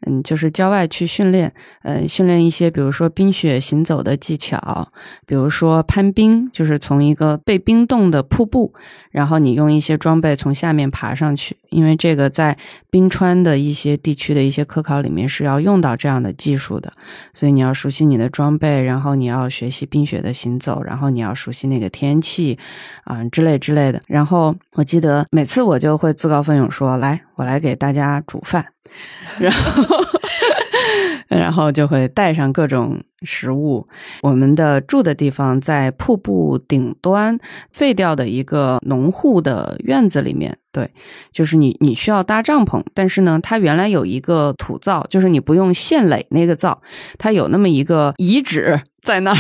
Speaker 2: 嗯，就是郊外去训练，呃，训练一些，比如说冰雪行走的技巧，比如说攀冰，就是从一个被冰冻的瀑布，然后你用一些装备从下面爬上去，因为这个在冰川的一些地区的一些科考里面是要用到这样的技术的，所以你要熟悉你的装备，然后你要学习冰雪的行走，然后你要熟悉那个天气，啊，之类之类的。然后我记得每次我就会自告奋勇说：“来，我来给大家煮饭。”然后，然后就会带上各种食物。我们的住的地方在瀑布顶端废掉的一个农户的院子里面。对，就是你你需要搭帐篷，但是呢，它原来有一个土灶，就是你不用现垒那个灶，它有那么一个遗址在那儿。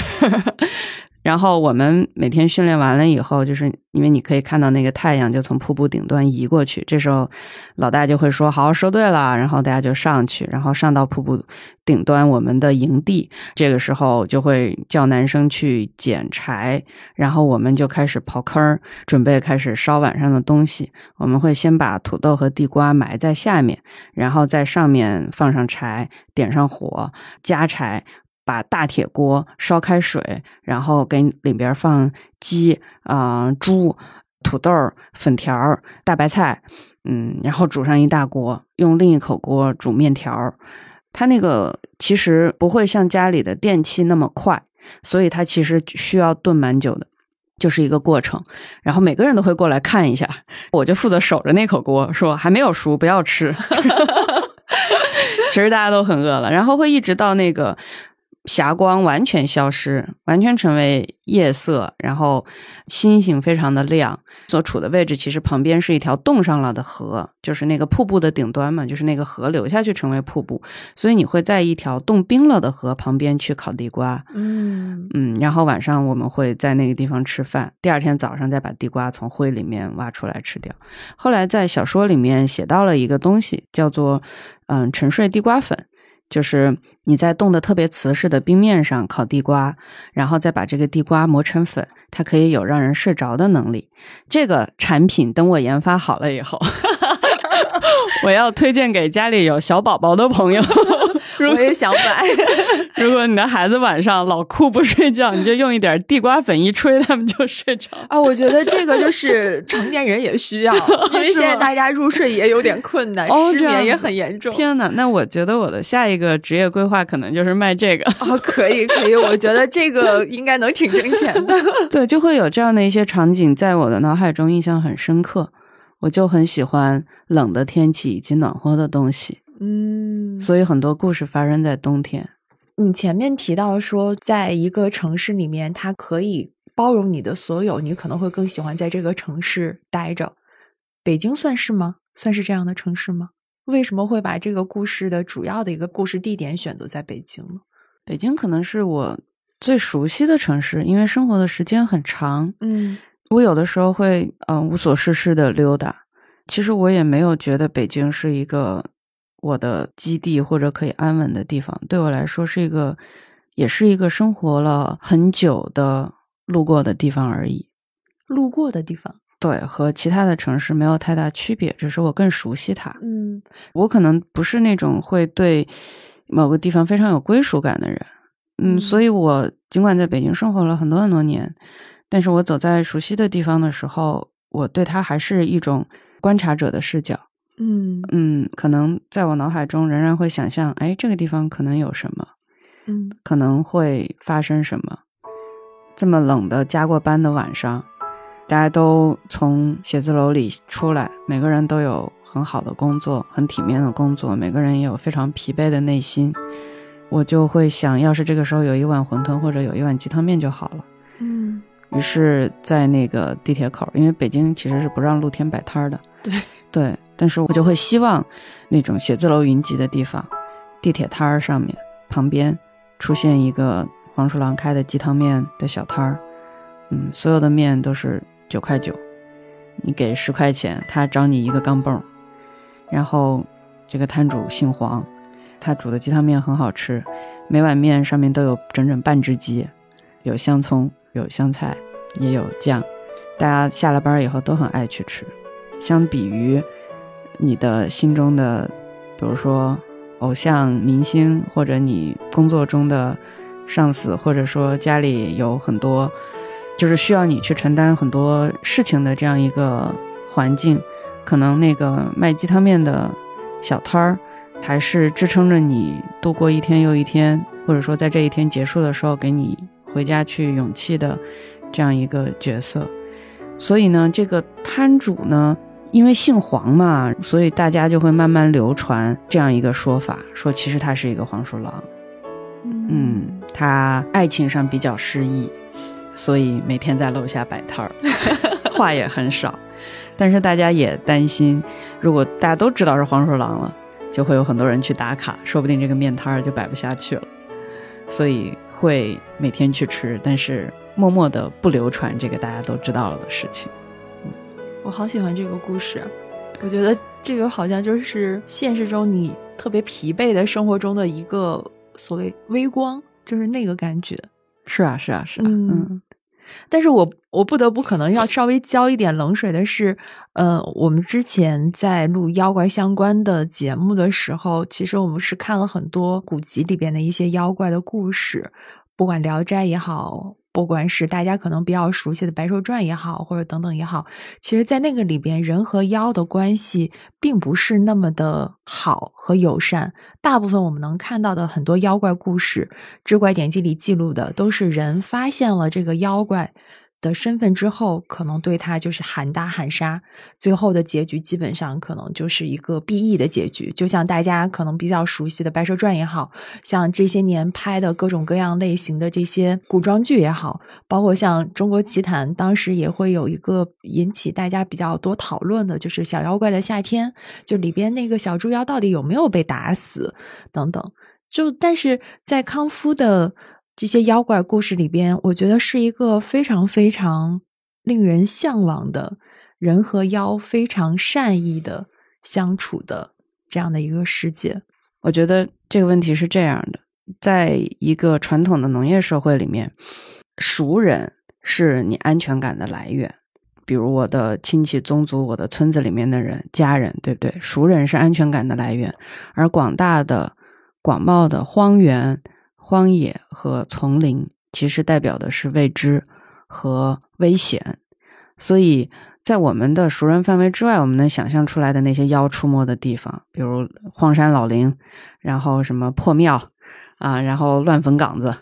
Speaker 2: 然后我们每天训练完了以后，就是因为你可以看到那个太阳就从瀑布顶端移过去，这时候老大就会说：“好好收队了。”然后大家就上去，然后上到瀑布顶端我们的营地。这个时候就会叫男生去捡柴，然后我们就开始刨坑，准备开始烧晚上的东西。我们会先把土豆和地瓜埋在下面，然后在上面放上柴，点上火，加柴。把大铁锅烧开水，然后给里边放鸡啊、猪、土豆、粉条、大白菜，嗯，然后煮上一大锅，用另一口锅煮面条。它那个其实不会像家里的电器那么快，所以它其实需要炖蛮久的，就是一个过程。然后每个人都会过来看一下，我就负责守着那口锅，说还没有熟，不要吃。其实大家都很饿了，然后会一直到那个。霞光完全消失，完全成为夜色，然后星星非常的亮。所处的位置其实旁边是一条冻上了的河，就是那个瀑布的顶端嘛，就是那个河流下去成为瀑布，所以你会在一条冻冰了的河旁边去烤地瓜。
Speaker 1: 嗯
Speaker 2: 嗯，然后晚上我们会在那个地方吃饭，第二天早上再把地瓜从灰里面挖出来吃掉。后来在小说里面写到了一个东西，叫做嗯沉睡地瓜粉。就是你在冻得特别瓷实的冰面上烤地瓜，然后再把这个地瓜磨成粉，它可以有让人睡着的能力。这个产品等我研发好了以后。我要推荐给家里有小宝宝的朋友，
Speaker 1: 我也想买。
Speaker 2: 如果你的孩子晚上老哭不睡觉，你就用一点地瓜粉一吹，他们就睡着。
Speaker 1: 啊，我觉得这个就是成年人也需要，因为现在大家入睡也有点困难，失眠也很严重。
Speaker 2: 天哪，那我觉得我的下一个职业规划可能就是卖这个。
Speaker 1: 哦，可以可以，我觉得这个应该能挺挣钱的。
Speaker 2: 对，就会有这样的一些场景在我的脑海中印象很深刻。我就很喜欢冷的天气以及暖和的东西，
Speaker 1: 嗯，
Speaker 2: 所以很多故事发生在冬天。
Speaker 1: 你前面提到说，在一个城市里面，它可以包容你的所有，你可能会更喜欢在这个城市待着。北京算是吗？算是这样的城市吗？为什么会把这个故事的主要的一个故事地点选择在北京呢？
Speaker 2: 北京可能是我最熟悉的城市，因为生活的时间很长，
Speaker 1: 嗯。
Speaker 2: 我有的时候会嗯无所事事的溜达，其实我也没有觉得北京是一个我的基地或者可以安稳的地方。对我来说是一个，也是一个生活了很久的路过的地方而已。
Speaker 1: 路过的地方，
Speaker 2: 对，和其他的城市没有太大区别，只是我更熟悉它。
Speaker 1: 嗯，
Speaker 2: 我可能不是那种会对某个地方非常有归属感的人。嗯，所以我尽管在北京生活了很多很多年。但是我走在熟悉的地方的时候，我对它还是一种观察者的视角。
Speaker 1: 嗯
Speaker 2: 嗯，可能在我脑海中仍然会想象，哎，这个地方可能有什么，
Speaker 1: 嗯，
Speaker 2: 可能会发生什么。这么冷的加过班的晚上，大家都从写字楼里出来，每个人都有很好的工作，很体面的工作，每个人也有非常疲惫的内心。我就会想，要是这个时候有一碗馄饨或者有一碗鸡汤面就好了。
Speaker 1: 嗯。
Speaker 2: 于是，在那个地铁口，因为北京其实是不让露天摆摊的，
Speaker 1: 对
Speaker 2: 对，但是我就会希望那种写字楼云集的地方，地铁摊儿上面旁边出现一个黄鼠狼开的鸡汤面的小摊儿，嗯，所有的面都是九块九，你给十块钱，他找你一个钢镚，然后这个摊主姓黄，他煮的鸡汤面很好吃，每碗面上面都有整整半只鸡。有香葱，有香菜，也有酱，大家下了班以后都很爱去吃。相比于你的心中的，比如说偶像明星，或者你工作中的上司，或者说家里有很多就是需要你去承担很多事情的这样一个环境，可能那个卖鸡汤面的小摊儿，还是支撑着你度过一天又一天，或者说在这一天结束的时候给你回家去勇气的这样一个角色。所以呢，这个摊主呢，因为姓黄嘛，所以大家就会慢慢流传这样一个说法，说其实他是一个黄鼠狼。嗯，他爱情上比较失意，所以每天在楼下摆摊儿，话也很少。但是大家也担心，如果大家都知道是黄鼠狼了，就会有很多人去打卡，说不定这个面摊儿就摆不下去了。所以会每天去吃，但是默默的不流传这个大家都知道了的事情。
Speaker 1: 我好喜欢这个故事，我觉得这个好像就是现实中你特别疲惫的生活中的一个所谓微光，就是那个感觉。
Speaker 2: 是啊，是啊，是啊，嗯。
Speaker 1: 但是我我不得不可能要稍微浇一点冷水的是，呃，我们之前在录妖怪相关的节目的时候，其实我们是看了很多古籍里边的一些妖怪的故事，不管《聊斋》也好。不管是大家可能比较熟悉的《白蛇传》也好，或者等等也好，其实，在那个里边，人和妖的关系并不是那么的好和友善。大部分我们能看到的很多妖怪故事，《志怪典籍》里记录的，都是人发现了这个妖怪。的身份之后，可能对他就是喊打喊杀，最后的结局基本上可能就是一个 BE 的结局。就像大家可能比较熟悉的《白蛇传》也好像这些年拍的各种各样类型的这些古装剧也好，包括像《中国奇谭》，当时也会有一个引起大家比较多讨论的，就是《小妖怪的夏天》，就里边那个小猪妖到底有没有被打死等等。就但是在康夫的。这些妖怪故事里边，我觉得是一个非常非常令人向往的人和妖非常善意的相处的这样的一个世界。
Speaker 2: 我觉得这个问题是这样的：在一个传统的农业社会里面，熟人是你安全感的来源，比如我的亲戚、宗族、我的村子里面的人、家人，对不对？熟人是安全感的来源，而广大的、广袤的荒原。荒野和丛林其实代表的是未知和危险，所以在我们的熟人范围之外，我们能想象出来的那些妖出没的地方，比如荒山老林，然后什么破庙啊，然后乱坟岗子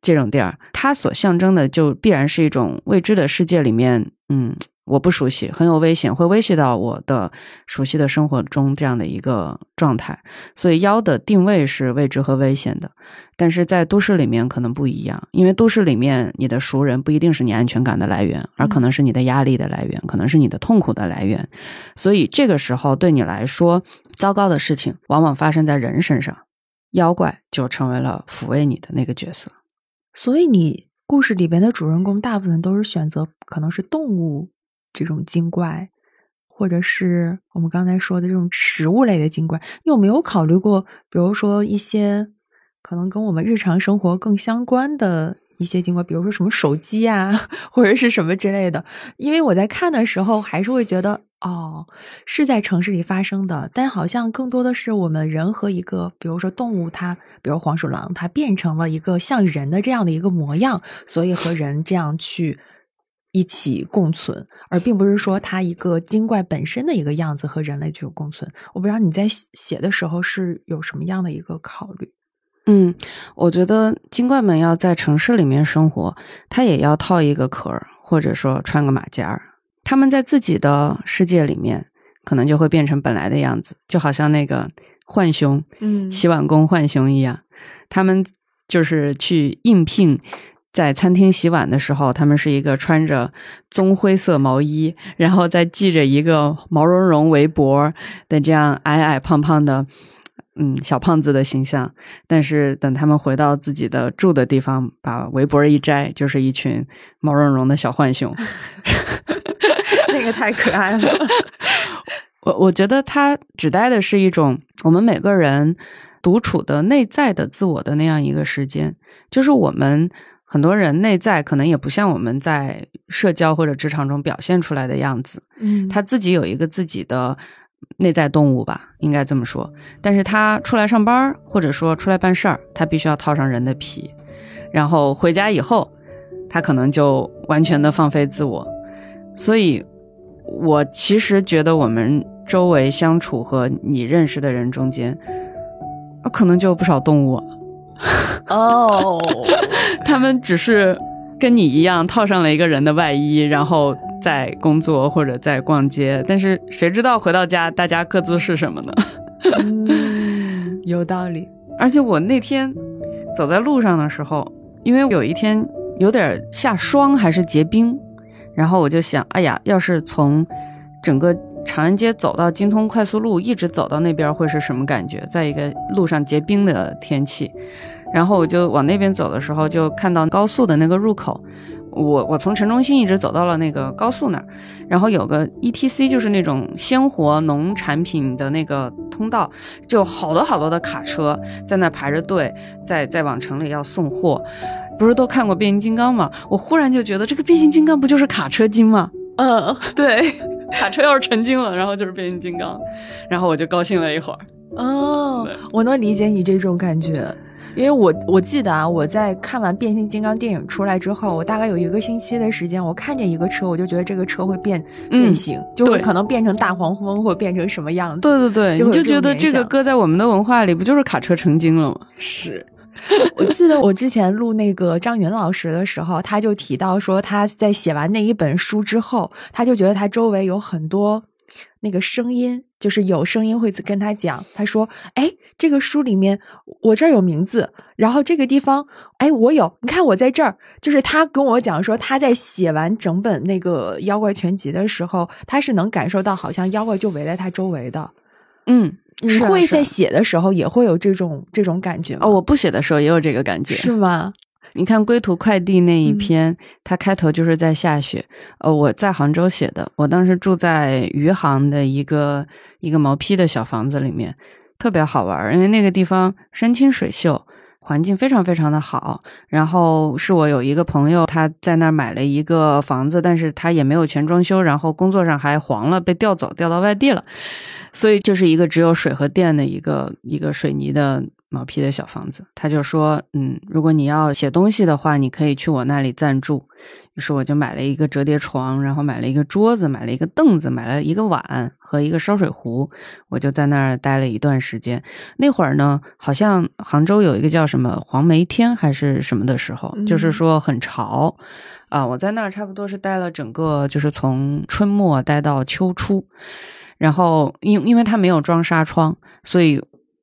Speaker 2: 这种地儿，它所象征的就必然是一种未知的世界里面，嗯。我不熟悉，很有危险，会威胁到我的熟悉的生活中这样的一个状态。所以妖的定位是未知和危险的，但是在都市里面可能不一样，因为都市里面你的熟人不一定是你安全感的来源，而可能是你的压力的来源，可能是你的痛苦的来源。所以这个时候对你来说，糟糕的事情往往发生在人身上，妖怪就成为了抚慰你的那个角色。
Speaker 1: 所以你故事里边的主人公大部分都是选择可能是动物。这种精怪，或者是我们刚才说的这种食物类的精怪，你有没有考虑过？比如说一些可能跟我们日常生活更相关的一些精怪，比如说什么手机啊，或者是什么之类的。因为我在看的时候，还是会觉得哦，是在城市里发生的，但好像更多的是我们人和一个，比如说动物，它，比如黄鼠狼，它变成了一个像人的这样的一个模样，所以和人这样去。一起共存，而并不是说它一个精怪本身的一个样子和人类就有共存。我不知道你在写的时候是有什么样的一个考虑？
Speaker 2: 嗯，我觉得精怪们要在城市里面生活，它也要套一个壳儿，或者说穿个马甲儿。他们在自己的世界里面，可能就会变成本来的样子，就好像那个浣熊，嗯，洗碗工浣熊一样。他们就是去应聘。在餐厅洗碗的时候，他们是一个穿着棕灰色毛衣，然后再系着一个毛茸茸围脖的这样矮矮胖胖的，嗯，小胖子的形象。但是等他们回到自己的住的地方，把围脖一摘，就是一群毛茸茸的小浣熊。
Speaker 1: 那个太可爱了。
Speaker 2: 我我觉得它指代的是一种我们每个人独处的内在的自我的那样一个时间，就是我们。很多人内在可能也不像我们在社交或者职场中表现出来的样子，
Speaker 1: 嗯，
Speaker 2: 他自己有一个自己的内在动物吧，应该这么说。但是他出来上班，或者说出来办事儿，他必须要套上人的皮，然后回家以后，他可能就完全的放飞自我。所以，我其实觉得我们周围相处和你认识的人中间，啊，可能就有不少动物。
Speaker 1: 哦，
Speaker 2: 他们只是跟你一样套上了一个人的外衣，然后在工作或者在逛街，但是谁知道回到家大家各自是什么呢？
Speaker 1: 嗯，有道理。
Speaker 2: 而且我那天走在路上的时候，因为有一天有点下霜还是结冰，然后我就想，哎呀，要是从整个长安街走到京通快速路，一直走到那边会是什么感觉？在一个路上结冰的天气。然后我就往那边走的时候，就看到高速的那个入口。我我从城中心一直走到了那个高速那儿，然后有个 E T C，就是那种鲜活农产品的那个通道，就好多好多的卡车在那排着队，在在往城里要送货。不是都看过变形金刚吗？我忽然就觉得这个变形金刚不就是卡车精吗？
Speaker 1: 嗯，
Speaker 2: 对，卡车要是成精了，然后就是变形金刚，然后我就高兴了一会儿。
Speaker 1: 哦，我能理解你这种感觉。因为我我记得啊，我在看完变形金刚电影出来之后，我大概有一个星期的时间，我看见一个车，我就觉得这个车会变变形，就会可能变成大黄蜂，或变成什么样子。
Speaker 2: 对对对，你就觉得这个搁在我们的文化里，不就是卡车成精了吗？
Speaker 1: 是。我记得我之前录那个张云老师的时候，他就提到说，他在写完那一本书之后，他就觉得他周围有很多。那个声音就是有声音会跟他讲，他说：“哎，这个书里面我这儿有名字，然后这个地方，哎，我有，你看我在这儿。”就是他跟我讲说，他在写完整本那个妖怪全集的时候，他是能感受到好像妖怪就围在他周围的。
Speaker 2: 嗯，
Speaker 1: 你会在写的时候也会有这种这种感觉？
Speaker 2: 哦，我不写的时候也有这个感觉，
Speaker 1: 是吗？
Speaker 2: 你看《归途快递》那一篇，它开头就是在下雪。呃，我在杭州写的，我当时住在余杭的一个一个毛坯的小房子里面，特别好玩，因为那个地方山清水秀，环境非常非常的好。然后是我有一个朋友，他在那儿买了一个房子，但是他也没有钱装修，然后工作上还黄了，被调走，调到外地了，所以就是一个只有水和电的一个一个水泥的。毛坯的小房子，他就说：“嗯，如果你要写东西的话，你可以去我那里暂住。”于是我就买了一个折叠床，然后买了一个桌子，买了一个凳子，买了一个碗和一个烧水壶。我就在那儿待了一段时间。那会儿呢，好像杭州有一个叫什么黄梅天还是什么的时候，就是说很潮啊。我在那儿差不多是待了整个，就是从春末待到秋初。然后因因为它没有装纱窗，所以。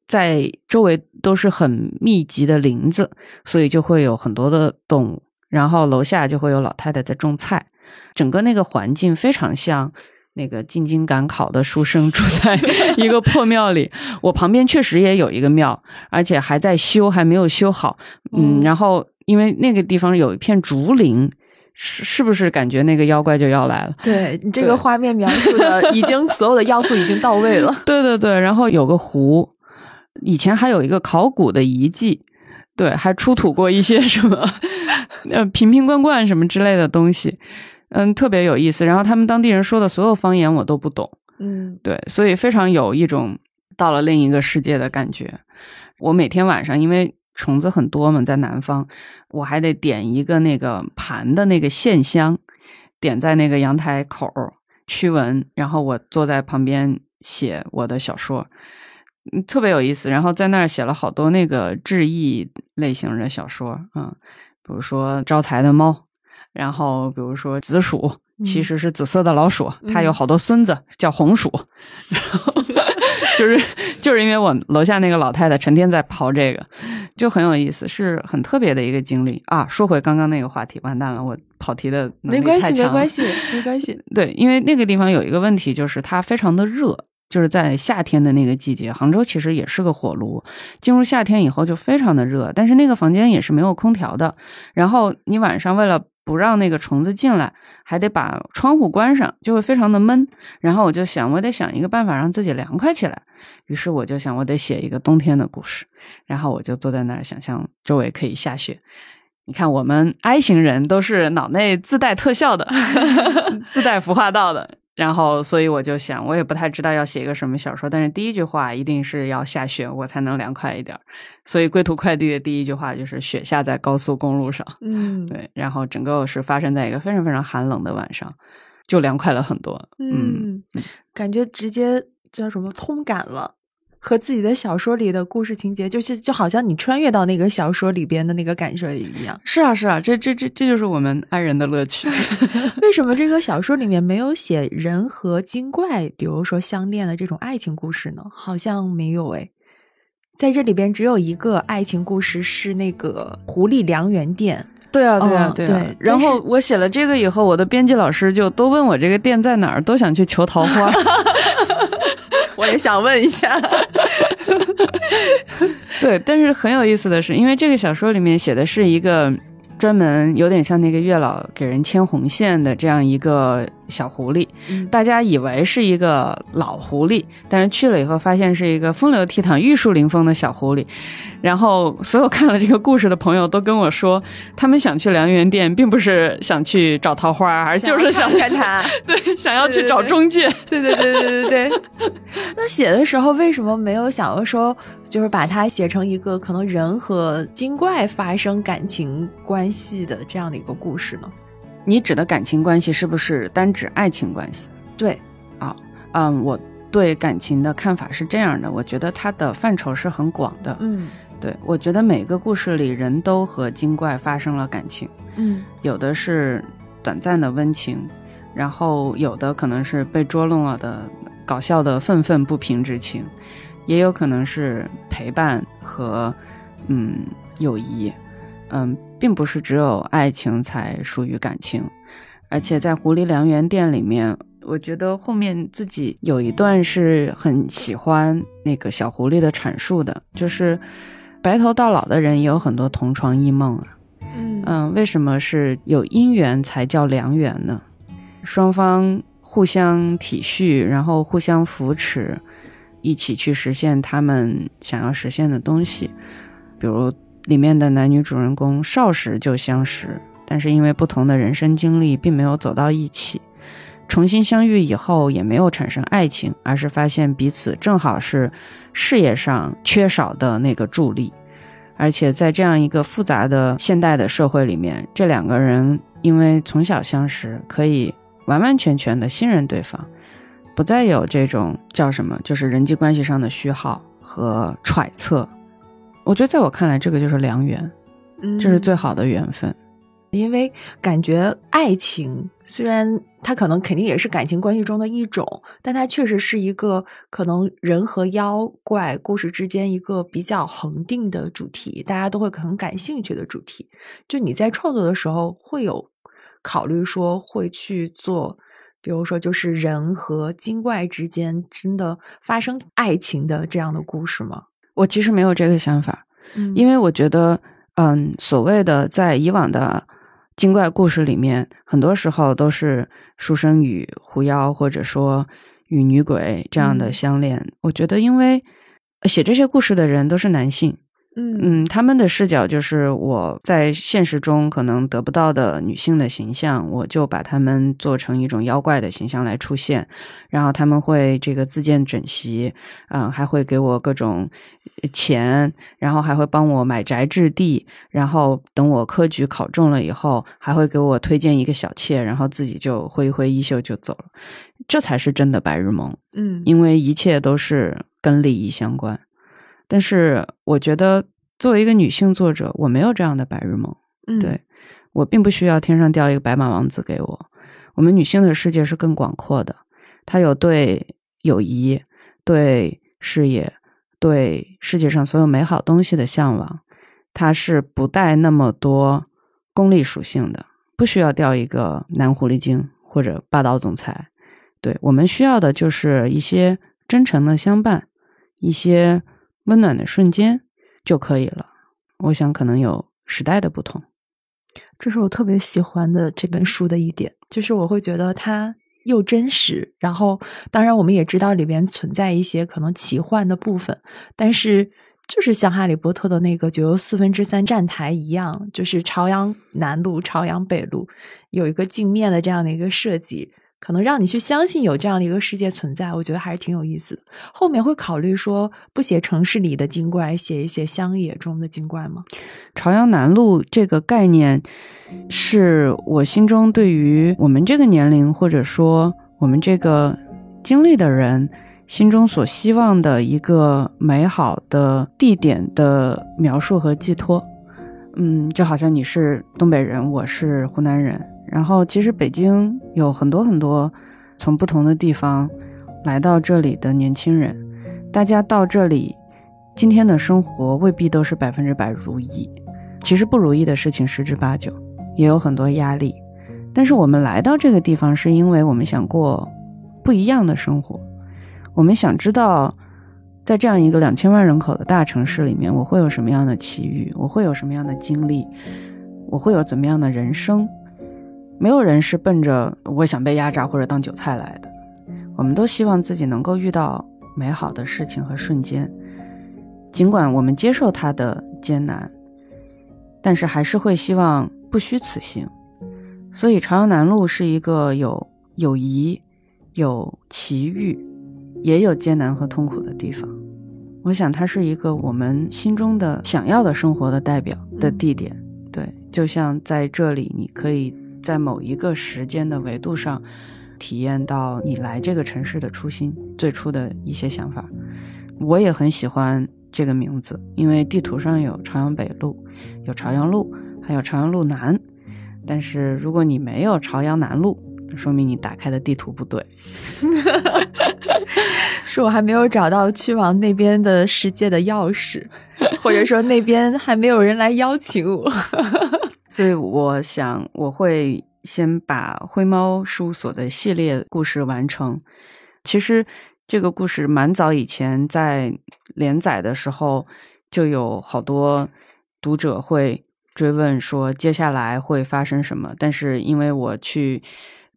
Speaker 2: 在周围都是很密集的林子，所以就会有很多的动物。然后楼下就会有老太太在种菜，整个那个环境非常像那个进京赶考的书生住在一个破庙里。我旁边确实也有一个庙，而且还在修，还没有修好。嗯，然后因为那个地方有一片竹林，是是不是感觉那个妖怪就要来了？
Speaker 1: 对你这个画面描述的，已经 所有的要素已经到位了。
Speaker 2: 对对对，然后有个湖。以前还有一个考古的遗迹，对，还出土过一些什么 呃瓶瓶罐罐什么之类的东西，嗯，特别有意思。然后他们当地人说的所有方言我都不懂，
Speaker 1: 嗯，
Speaker 2: 对，所以非常有一种到了另一个世界的感觉。我每天晚上因为虫子很多嘛，在南方，我还得点一个那个盘的那个线香，点在那个阳台口驱蚊，然后我坐在旁边写我的小说。嗯，特别有意思。然后在那儿写了好多那个志异类型的小说，嗯，比如说招财的猫，然后比如说紫薯，其实是紫色的老鼠，它有好多孙子叫红薯，然后 就是就是因为我楼下那个老太太成天在刨这个，就很有意思，是很特别的一个经历啊。说回刚刚那个话题，完蛋了，我跑题的
Speaker 1: 没关系，没关系，没关系。
Speaker 2: 对，因为那个地方有一个问题，就是它非常的热。就是在夏天的那个季节，杭州其实也是个火炉。进入夏天以后就非常的热，但是那个房间也是没有空调的。然后你晚上为了不让那个虫子进来，还得把窗户关上，就会非常的闷。然后我就想，我得想一个办法让自己凉快起来。于是我就想，我得写一个冬天的故事。然后我就坐在那儿想象周围可以下雪。你看我们 I 型人都是脑内自带特效的，自带孵化道的。然后，所以我就想，我也不太知道要写一个什么小说，但是第一句话一定是要下雪，我才能凉快一点。所以，归途快递的第一句话就是雪下在高速公路上。
Speaker 1: 嗯，
Speaker 2: 对。然后，整个是发生在一个非常非常寒冷的晚上，就凉快了很多。嗯，
Speaker 1: 感觉直接叫什么通感了。和自己的小说里的故事情节，就是就好像你穿越到那个小说里边的那个感受一样。
Speaker 2: 是啊，是啊，这这这这就是我们爱人的乐趣。
Speaker 1: 为什么这个小说里面没有写人和精怪，比如说相恋的这种爱情故事呢？好像没有诶，在这里边只有一个爱情故事，是那个狐狸良缘店。
Speaker 2: 对啊，对啊，对啊。然后我写了这个以后，我的编辑老师就都问我这个店在哪儿，都想去求桃花。
Speaker 1: 我也想问一下，
Speaker 2: 对，但是很有意思的是，因为这个小说里面写的是一个专门有点像那个月老给人牵红线的这样一个。小狐狸，大家以为是一个老狐狸，但是去了以后发现是一个风流倜傥、玉树临风的小狐狸。然后所有看了这个故事的朋友都跟我说，他们想去良缘店，并不是想去找桃花，而就是想
Speaker 1: 看他，
Speaker 2: 对，想要去找中介。
Speaker 1: 对对对对对对。那写的时候为什么没有想要说，就是把它写成一个可能人和精怪发生感情关系的这样的一个故事呢？
Speaker 2: 你指的感情关系是不是单指爱情关系？
Speaker 1: 对，
Speaker 2: 啊，嗯，我对感情的看法是这样的，我觉得它的范畴是很广的。
Speaker 1: 嗯，
Speaker 2: 对，我觉得每个故事里人都和精怪发生了感情。
Speaker 1: 嗯，
Speaker 2: 有的是短暂的温情，然后有的可能是被捉弄了的搞笑的愤愤不平之情，也有可能是陪伴和嗯友谊。嗯，并不是只有爱情才属于感情，而且在《狐狸良缘店》里面，我觉得后面自己有一段是很喜欢那个小狐狸的阐述的，就是白头到老的人也有很多同床异梦啊。
Speaker 1: 嗯
Speaker 2: 嗯，为什么是有姻缘才叫良缘呢？双方互相体恤，然后互相扶持，一起去实现他们想要实现的东西，比如。里面的男女主人公少时就相识，但是因为不同的人生经历，并没有走到一起。重新相遇以后，也没有产生爱情，而是发现彼此正好是事业上缺少的那个助力。而且在这样一个复杂的现代的社会里面，这两个人因为从小相识，可以完完全全的信任对方，不再有这种叫什么，就是人际关系上的虚耗和揣测。我觉得在我看来，这个就是良缘，这是最好的缘分。
Speaker 1: 因为感觉爱情虽然它可能肯定也是感情关系中的一种，但它确实是一个可能人和妖怪故事之间一个比较恒定的主题，大家都会很感兴趣的主题。就你在创作的时候，会有考虑说会去做，比如说就是人和精怪之间真的发生爱情的这样的故事吗？
Speaker 2: 我其实没有这个想法，因为我觉得，嗯，所谓的在以往的精怪故事里面，很多时候都是书生与狐妖，或者说与女鬼这样的相恋。我觉得，因为写这些故事的人都是男性。
Speaker 1: 嗯
Speaker 2: 嗯，他们的视角就是我在现实中可能得不到的女性的形象，我就把他们做成一种妖怪的形象来出现，然后他们会这个自荐整席，嗯，还会给我各种钱，然后还会帮我买宅置地，然后等我科举考中了以后，还会给我推荐一个小妾，然后自己就挥一挥衣袖就走了，这才是真的白日梦。
Speaker 1: 嗯，
Speaker 2: 因为一切都是跟利益相关。但是我觉得，作为一个女性作者，我没有这样的白日梦。
Speaker 1: 嗯，
Speaker 2: 对我并不需要天上掉一个白马王子给我。我们女性的世界是更广阔的，它有对友谊、对事业、对世界上所有美好东西的向往。它是不带那么多功利属性的，不需要掉一个男狐狸精或者霸道总裁。对我们需要的就是一些真诚的相伴，一些。温暖的瞬间就可以了。我想可能有时代的不同，
Speaker 1: 这是我特别喜欢的这本书的一点，就是我会觉得它又真实，然后当然我们也知道里边存在一些可能奇幻的部分，但是就是像哈利波特的那个九又四分之三站台一样，就是朝阳南路、朝阳北路有一个镜面的这样的一个设计，可能让你去相信有这样的一个世界存在。我觉得还是挺有意思的。后面会考虑说不写城市里的精怪，写一写乡野中的精怪吗？
Speaker 2: 朝阳南路这个概念，是我心中对于我们这个年龄或者说我们这个经历的人。心中所希望的一个美好的地点的描述和寄托，嗯，就好像你是东北人，我是湖南人，然后其实北京有很多很多从不同的地方来到这里的年轻人，大家到这里，今天的生活未必都是百分之百如意，其实不如意的事情十之八九，也有很多压力，但是我们来到这个地方，是因为我们想过不一样的生活。我们想知道，在这样一个两千万人口的大城市里面，我会有什么样的奇遇？我会有什么样的经历？我会有怎么样的人生？没有人是奔着我想被压榨或者当韭菜来的。我们都希望自己能够遇到美好的事情和瞬间，尽管我们接受它的艰难，但是还是会希望不虚此行。所以，朝阳南路是一个有友谊、有奇遇。也有艰难和痛苦的地方，我想它是一个我们心中的想要的生活的代表的地点。对，就像在这里，你可以在某一个时间的维度上，体验到你来这个城市的初心、最初的一些想法。我也很喜欢这个名字，因为地图上有朝阳北路、有朝阳路，还有朝阳路南。但是如果你没有朝阳南路，说明你打开的地图不对，
Speaker 1: 是我还没有找到去往那边的世界的钥匙，或者说那边还没有人来邀请我，
Speaker 2: 所以我想我会先把灰猫事务所的系列故事完成。其实这个故事蛮早以前在连载的时候就有好多读者会追问说接下来会发生什么，但是因为我去。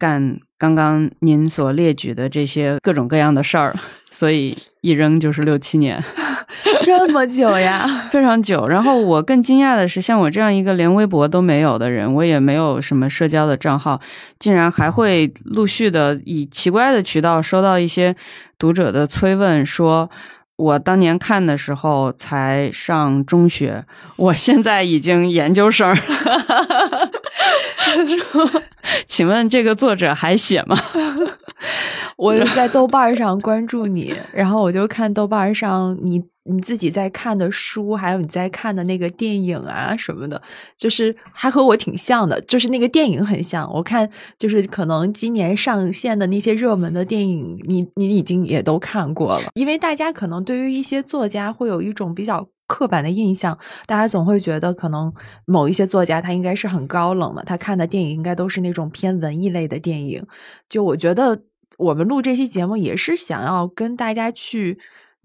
Speaker 2: 干刚刚您所列举的这些各种各样的事儿，所以一扔就是六七年，
Speaker 1: 这么久呀，
Speaker 2: 非常久。然后我更惊讶的是，像我这样一个连微博都没有的人，我也没有什么社交的账号，竟然还会陆续的以奇怪的渠道收到一些读者的催问，说我当年看的时候才上中学，我现在已经研究生。说，请问这个作者还写吗？
Speaker 1: 我在豆瓣上关注你，然后我就看豆瓣上你你自己在看的书，还有你在看的那个电影啊什么的，就是还和我挺像的，就是那个电影很像。我看就是可能今年上线的那些热门的电影，你你已经也都看过了，因为大家可能对于一些作家会有一种比较。刻板的印象，大家总会觉得可能某一些作家他应该是很高冷的，他看的电影应该都是那种偏文艺类的电影。就我觉得我们录这期节目也是想要跟大家去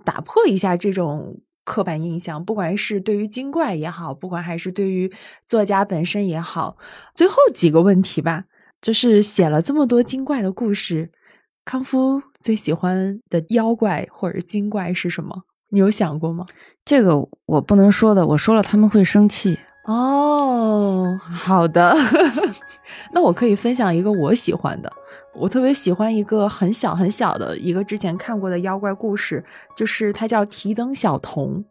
Speaker 1: 打破一下这种刻板印象，不管是对于精怪也好，不管还是对于作家本身也好。最后几个问题吧，就是写了这么多精怪的故事，康夫最喜欢的妖怪或者精怪是什么？你有想过吗？
Speaker 2: 这个我不能说的，我说了他们会生气。
Speaker 1: 哦，好的，那我可以分享一个我喜欢的。我特别喜欢一个很小很小的一个之前看过的妖怪故事，就是它叫提灯小童，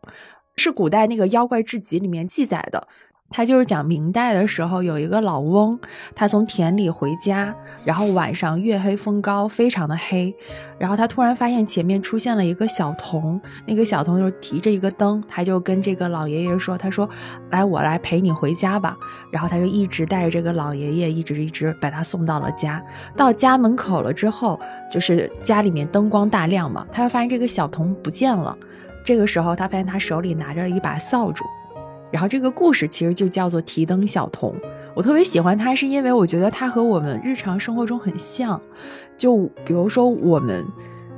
Speaker 1: 是古代那个妖怪志集里面记载的。他就是讲明代的时候，有一个老翁，他从田里回家，然后晚上月黑风高，非常的黑，然后他突然发现前面出现了一个小童，那个小童就提着一个灯，他就跟这个老爷爷说：“他说，来，我来陪你回家吧。”然后他就一直带着这个老爷爷，一直一直把他送到了家。到家门口了之后，就是家里面灯光大亮嘛，他就发现这个小童不见了。这个时候，他发现他手里拿着一把扫帚。然后这个故事其实就叫做提灯小童，我特别喜欢它，是因为我觉得它和我们日常生活中很像。就比如说我们，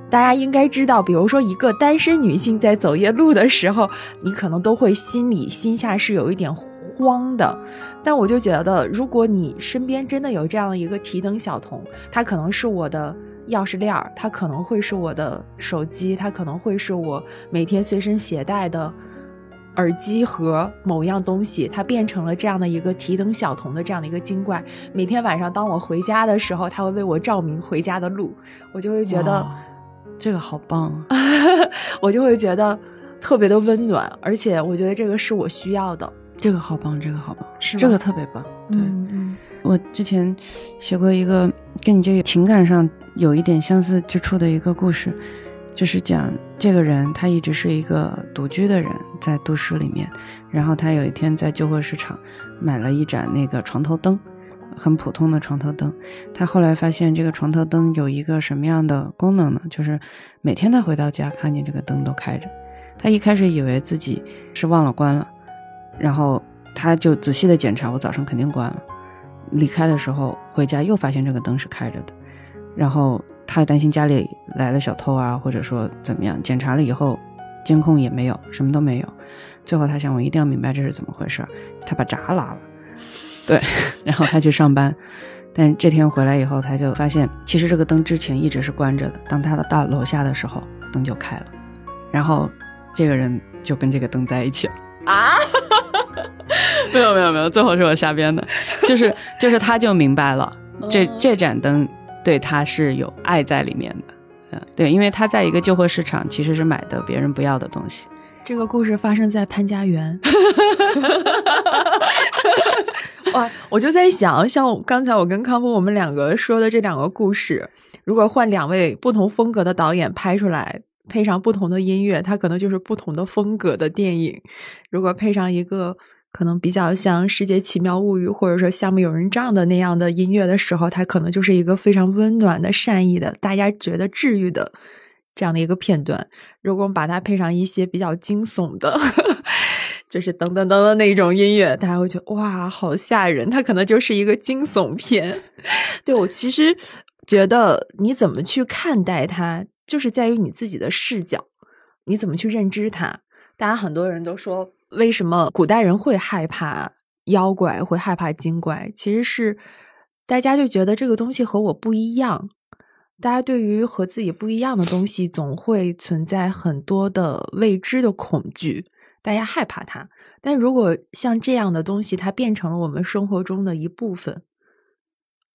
Speaker 1: 大家应该知道，比如说一个单身女性在走夜路的时候，你可能都会心里心下是有一点慌的。但我就觉得，如果你身边真的有这样一个提灯小童，他可能是我的钥匙链儿，他可能会是我的手机，它可能会是我每天随身携带的。耳机和某样东西，它变成了这样的一个提灯小童的这样的一个精怪。每天晚上当我回家的时候，它会为我照明回家的路，我就会觉得
Speaker 2: 这个好棒啊！
Speaker 1: 我就会觉得特别的温暖，而且我觉得这个是我需要的。
Speaker 2: 这个好棒，这个好棒，
Speaker 1: 是
Speaker 2: 这个特别棒。对，
Speaker 1: 嗯
Speaker 2: 我之前写过一个跟你这个情感上有一点相似之处的一个故事。就是讲这个人，他一直是一个独居的人，在都市里面。然后他有一天在旧货市场买了一盏那个床头灯，很普通的床头灯。他后来发现这个床头灯有一个什么样的功能呢？就是每天他回到家看见这个灯都开着。他一开始以为自己是忘了关了，然后他就仔细的检查，我早上肯定关了。离开的时候回家又发现这个灯是开着的，然后。他担心家里来了小偷啊，或者说怎么样？检查了以后，监控也没有，什么都没有。最后他想，我一定要明白这是怎么回事。他把闸拉了，对，然后他去上班。但这天回来以后，他就发现，其实这个灯之前一直是关着的。当他的到楼下的时候，灯就开了。然后这个人就跟这个灯在一起了啊？没有没有没有，最后是我瞎编的，就是就是他就明白了，这这盏灯。对他是有爱在里面的，嗯，对，因为他在一个旧货市场，其实是买的别人不要的东西。
Speaker 1: 这个故事发生在潘家园。哇，我就在想，像刚才我跟康峰我们两个说的这两个故事，如果换两位不同风格的导演拍出来，配上不同的音乐，它可能就是不同的风格的电影。如果配上一个。可能比较像《世界奇妙物语》或者说《夏目友人帐》的那样的音乐的时候，它可能就是一个非常温暖的、善意的、大家觉得治愈的这样的一个片段。如果我们把它配上一些比较惊悚的，就是噔噔噔的那种音乐，大家会觉得哇，好吓人！它可能就是一个惊悚片。对我其实觉得，你怎么去看待它，就是在于你自己的视角，你怎么去认知它。大家很多人都说。为什么古代人会害怕妖怪，会害怕精怪？其实是大家就觉得这个东西和我不一样。大家对于和自己不一样的东西，总会存在很多的未知的恐惧，大家害怕它。但如果像这样的东西，它变成了我们生活中的一部分，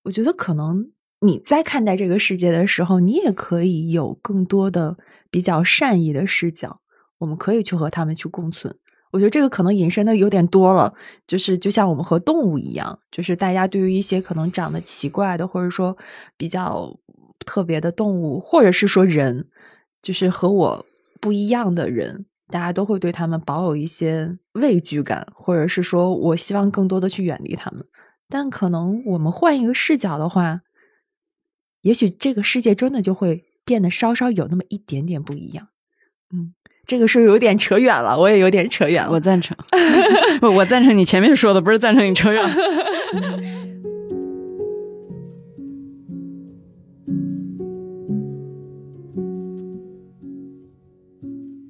Speaker 1: 我觉得可能你在看待这个世界的时候，你也可以有更多的比较善意的视角。我们可以去和他们去共存。我觉得这个可能引申的有点多了，就是就像我们和动物一样，就是大家对于一些可能长得奇怪的，或者说比较特别的动物，或者是说人，就是和我不一样的人，大家都会对他们保有一些畏惧感，或者是说我希望更多的去远离他们。但可能我们换一个视角的话，也许这个世界真的就会变得稍稍有那么一点点不一样。嗯。这个是有点扯远了，我也有点扯远了。
Speaker 2: 我赞成，不，我赞成你前面说的，不是赞成你扯远。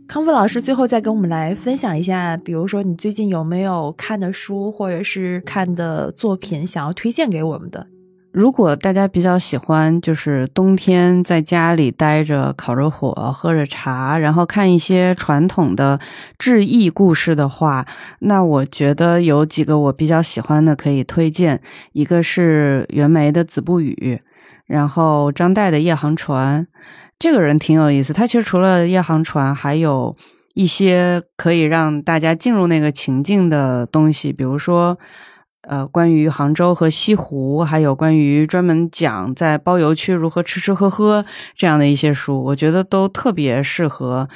Speaker 1: 康复老师最后再跟我们来分享一下，比如说你最近有没有看的书或者是看的作品，想要推荐给我们的？
Speaker 2: 如果大家比较喜欢，就是冬天在家里待着，烤着火，喝着茶，然后看一些传统的志异故事的话，那我觉得有几个我比较喜欢的可以推荐。一个是袁枚的《子不语》，然后张岱的《夜航船》。这个人挺有意思，他其实除了《夜航船》，还有一些可以让大家进入那个情境的东西，比如说。呃，关于杭州和西湖，还有关于专门讲在包邮区如何吃吃喝喝这样的一些书，我觉得都特别适合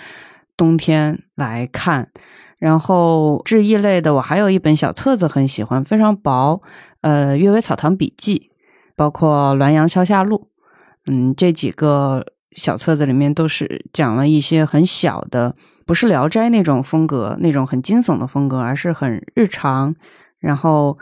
Speaker 2: 冬天来看。然后志异类的，我还有一本小册子很喜欢，非常薄，呃，《阅微草堂笔记》，包括《滦阳消夏录》，嗯，这几个小册子里面都是讲了一些很小的，不是《聊斋》那种风格，那种很惊悚的风格，而是很日常，然后。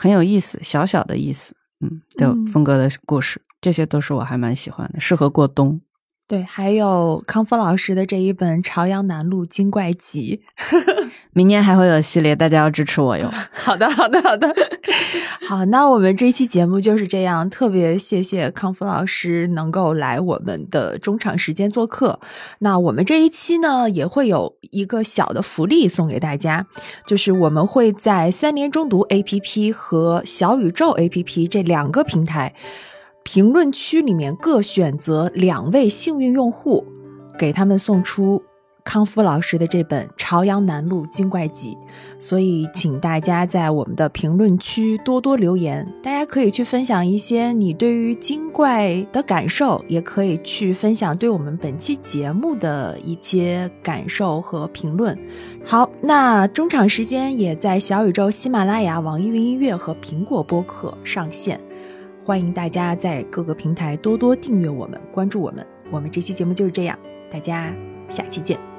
Speaker 2: 很有意思，小小的意思，嗯，的风格的故事，这些都是我还蛮喜欢的，适合过冬。
Speaker 1: 对，还有康峰老师的这一本《朝阳南路精怪集》，
Speaker 2: 明年还会有系列，大家要支持我哟。
Speaker 1: 好的，好的，好的。好，那我们这期节目就是这样，特别谢谢康复老师能够来我们的中场时间做客。那我们这一期呢，也会有一个小的福利送给大家，就是我们会在三联中读 APP 和小宇宙 APP 这两个平台评论区里面各选择两位幸运用户，给他们送出。康夫老师的这本《朝阳南路精怪集》，所以请大家在我们的评论区多多留言。大家可以去分享一些你对于精怪的感受，也可以去分享对我们本期节目的一些感受和评论。好，那中场时间也在小宇宙、喜马拉雅、网易云音乐和苹果播客上线，欢迎大家在各个平台多多订阅我们、关注我们。我们这期节目就是这样，大家下期见。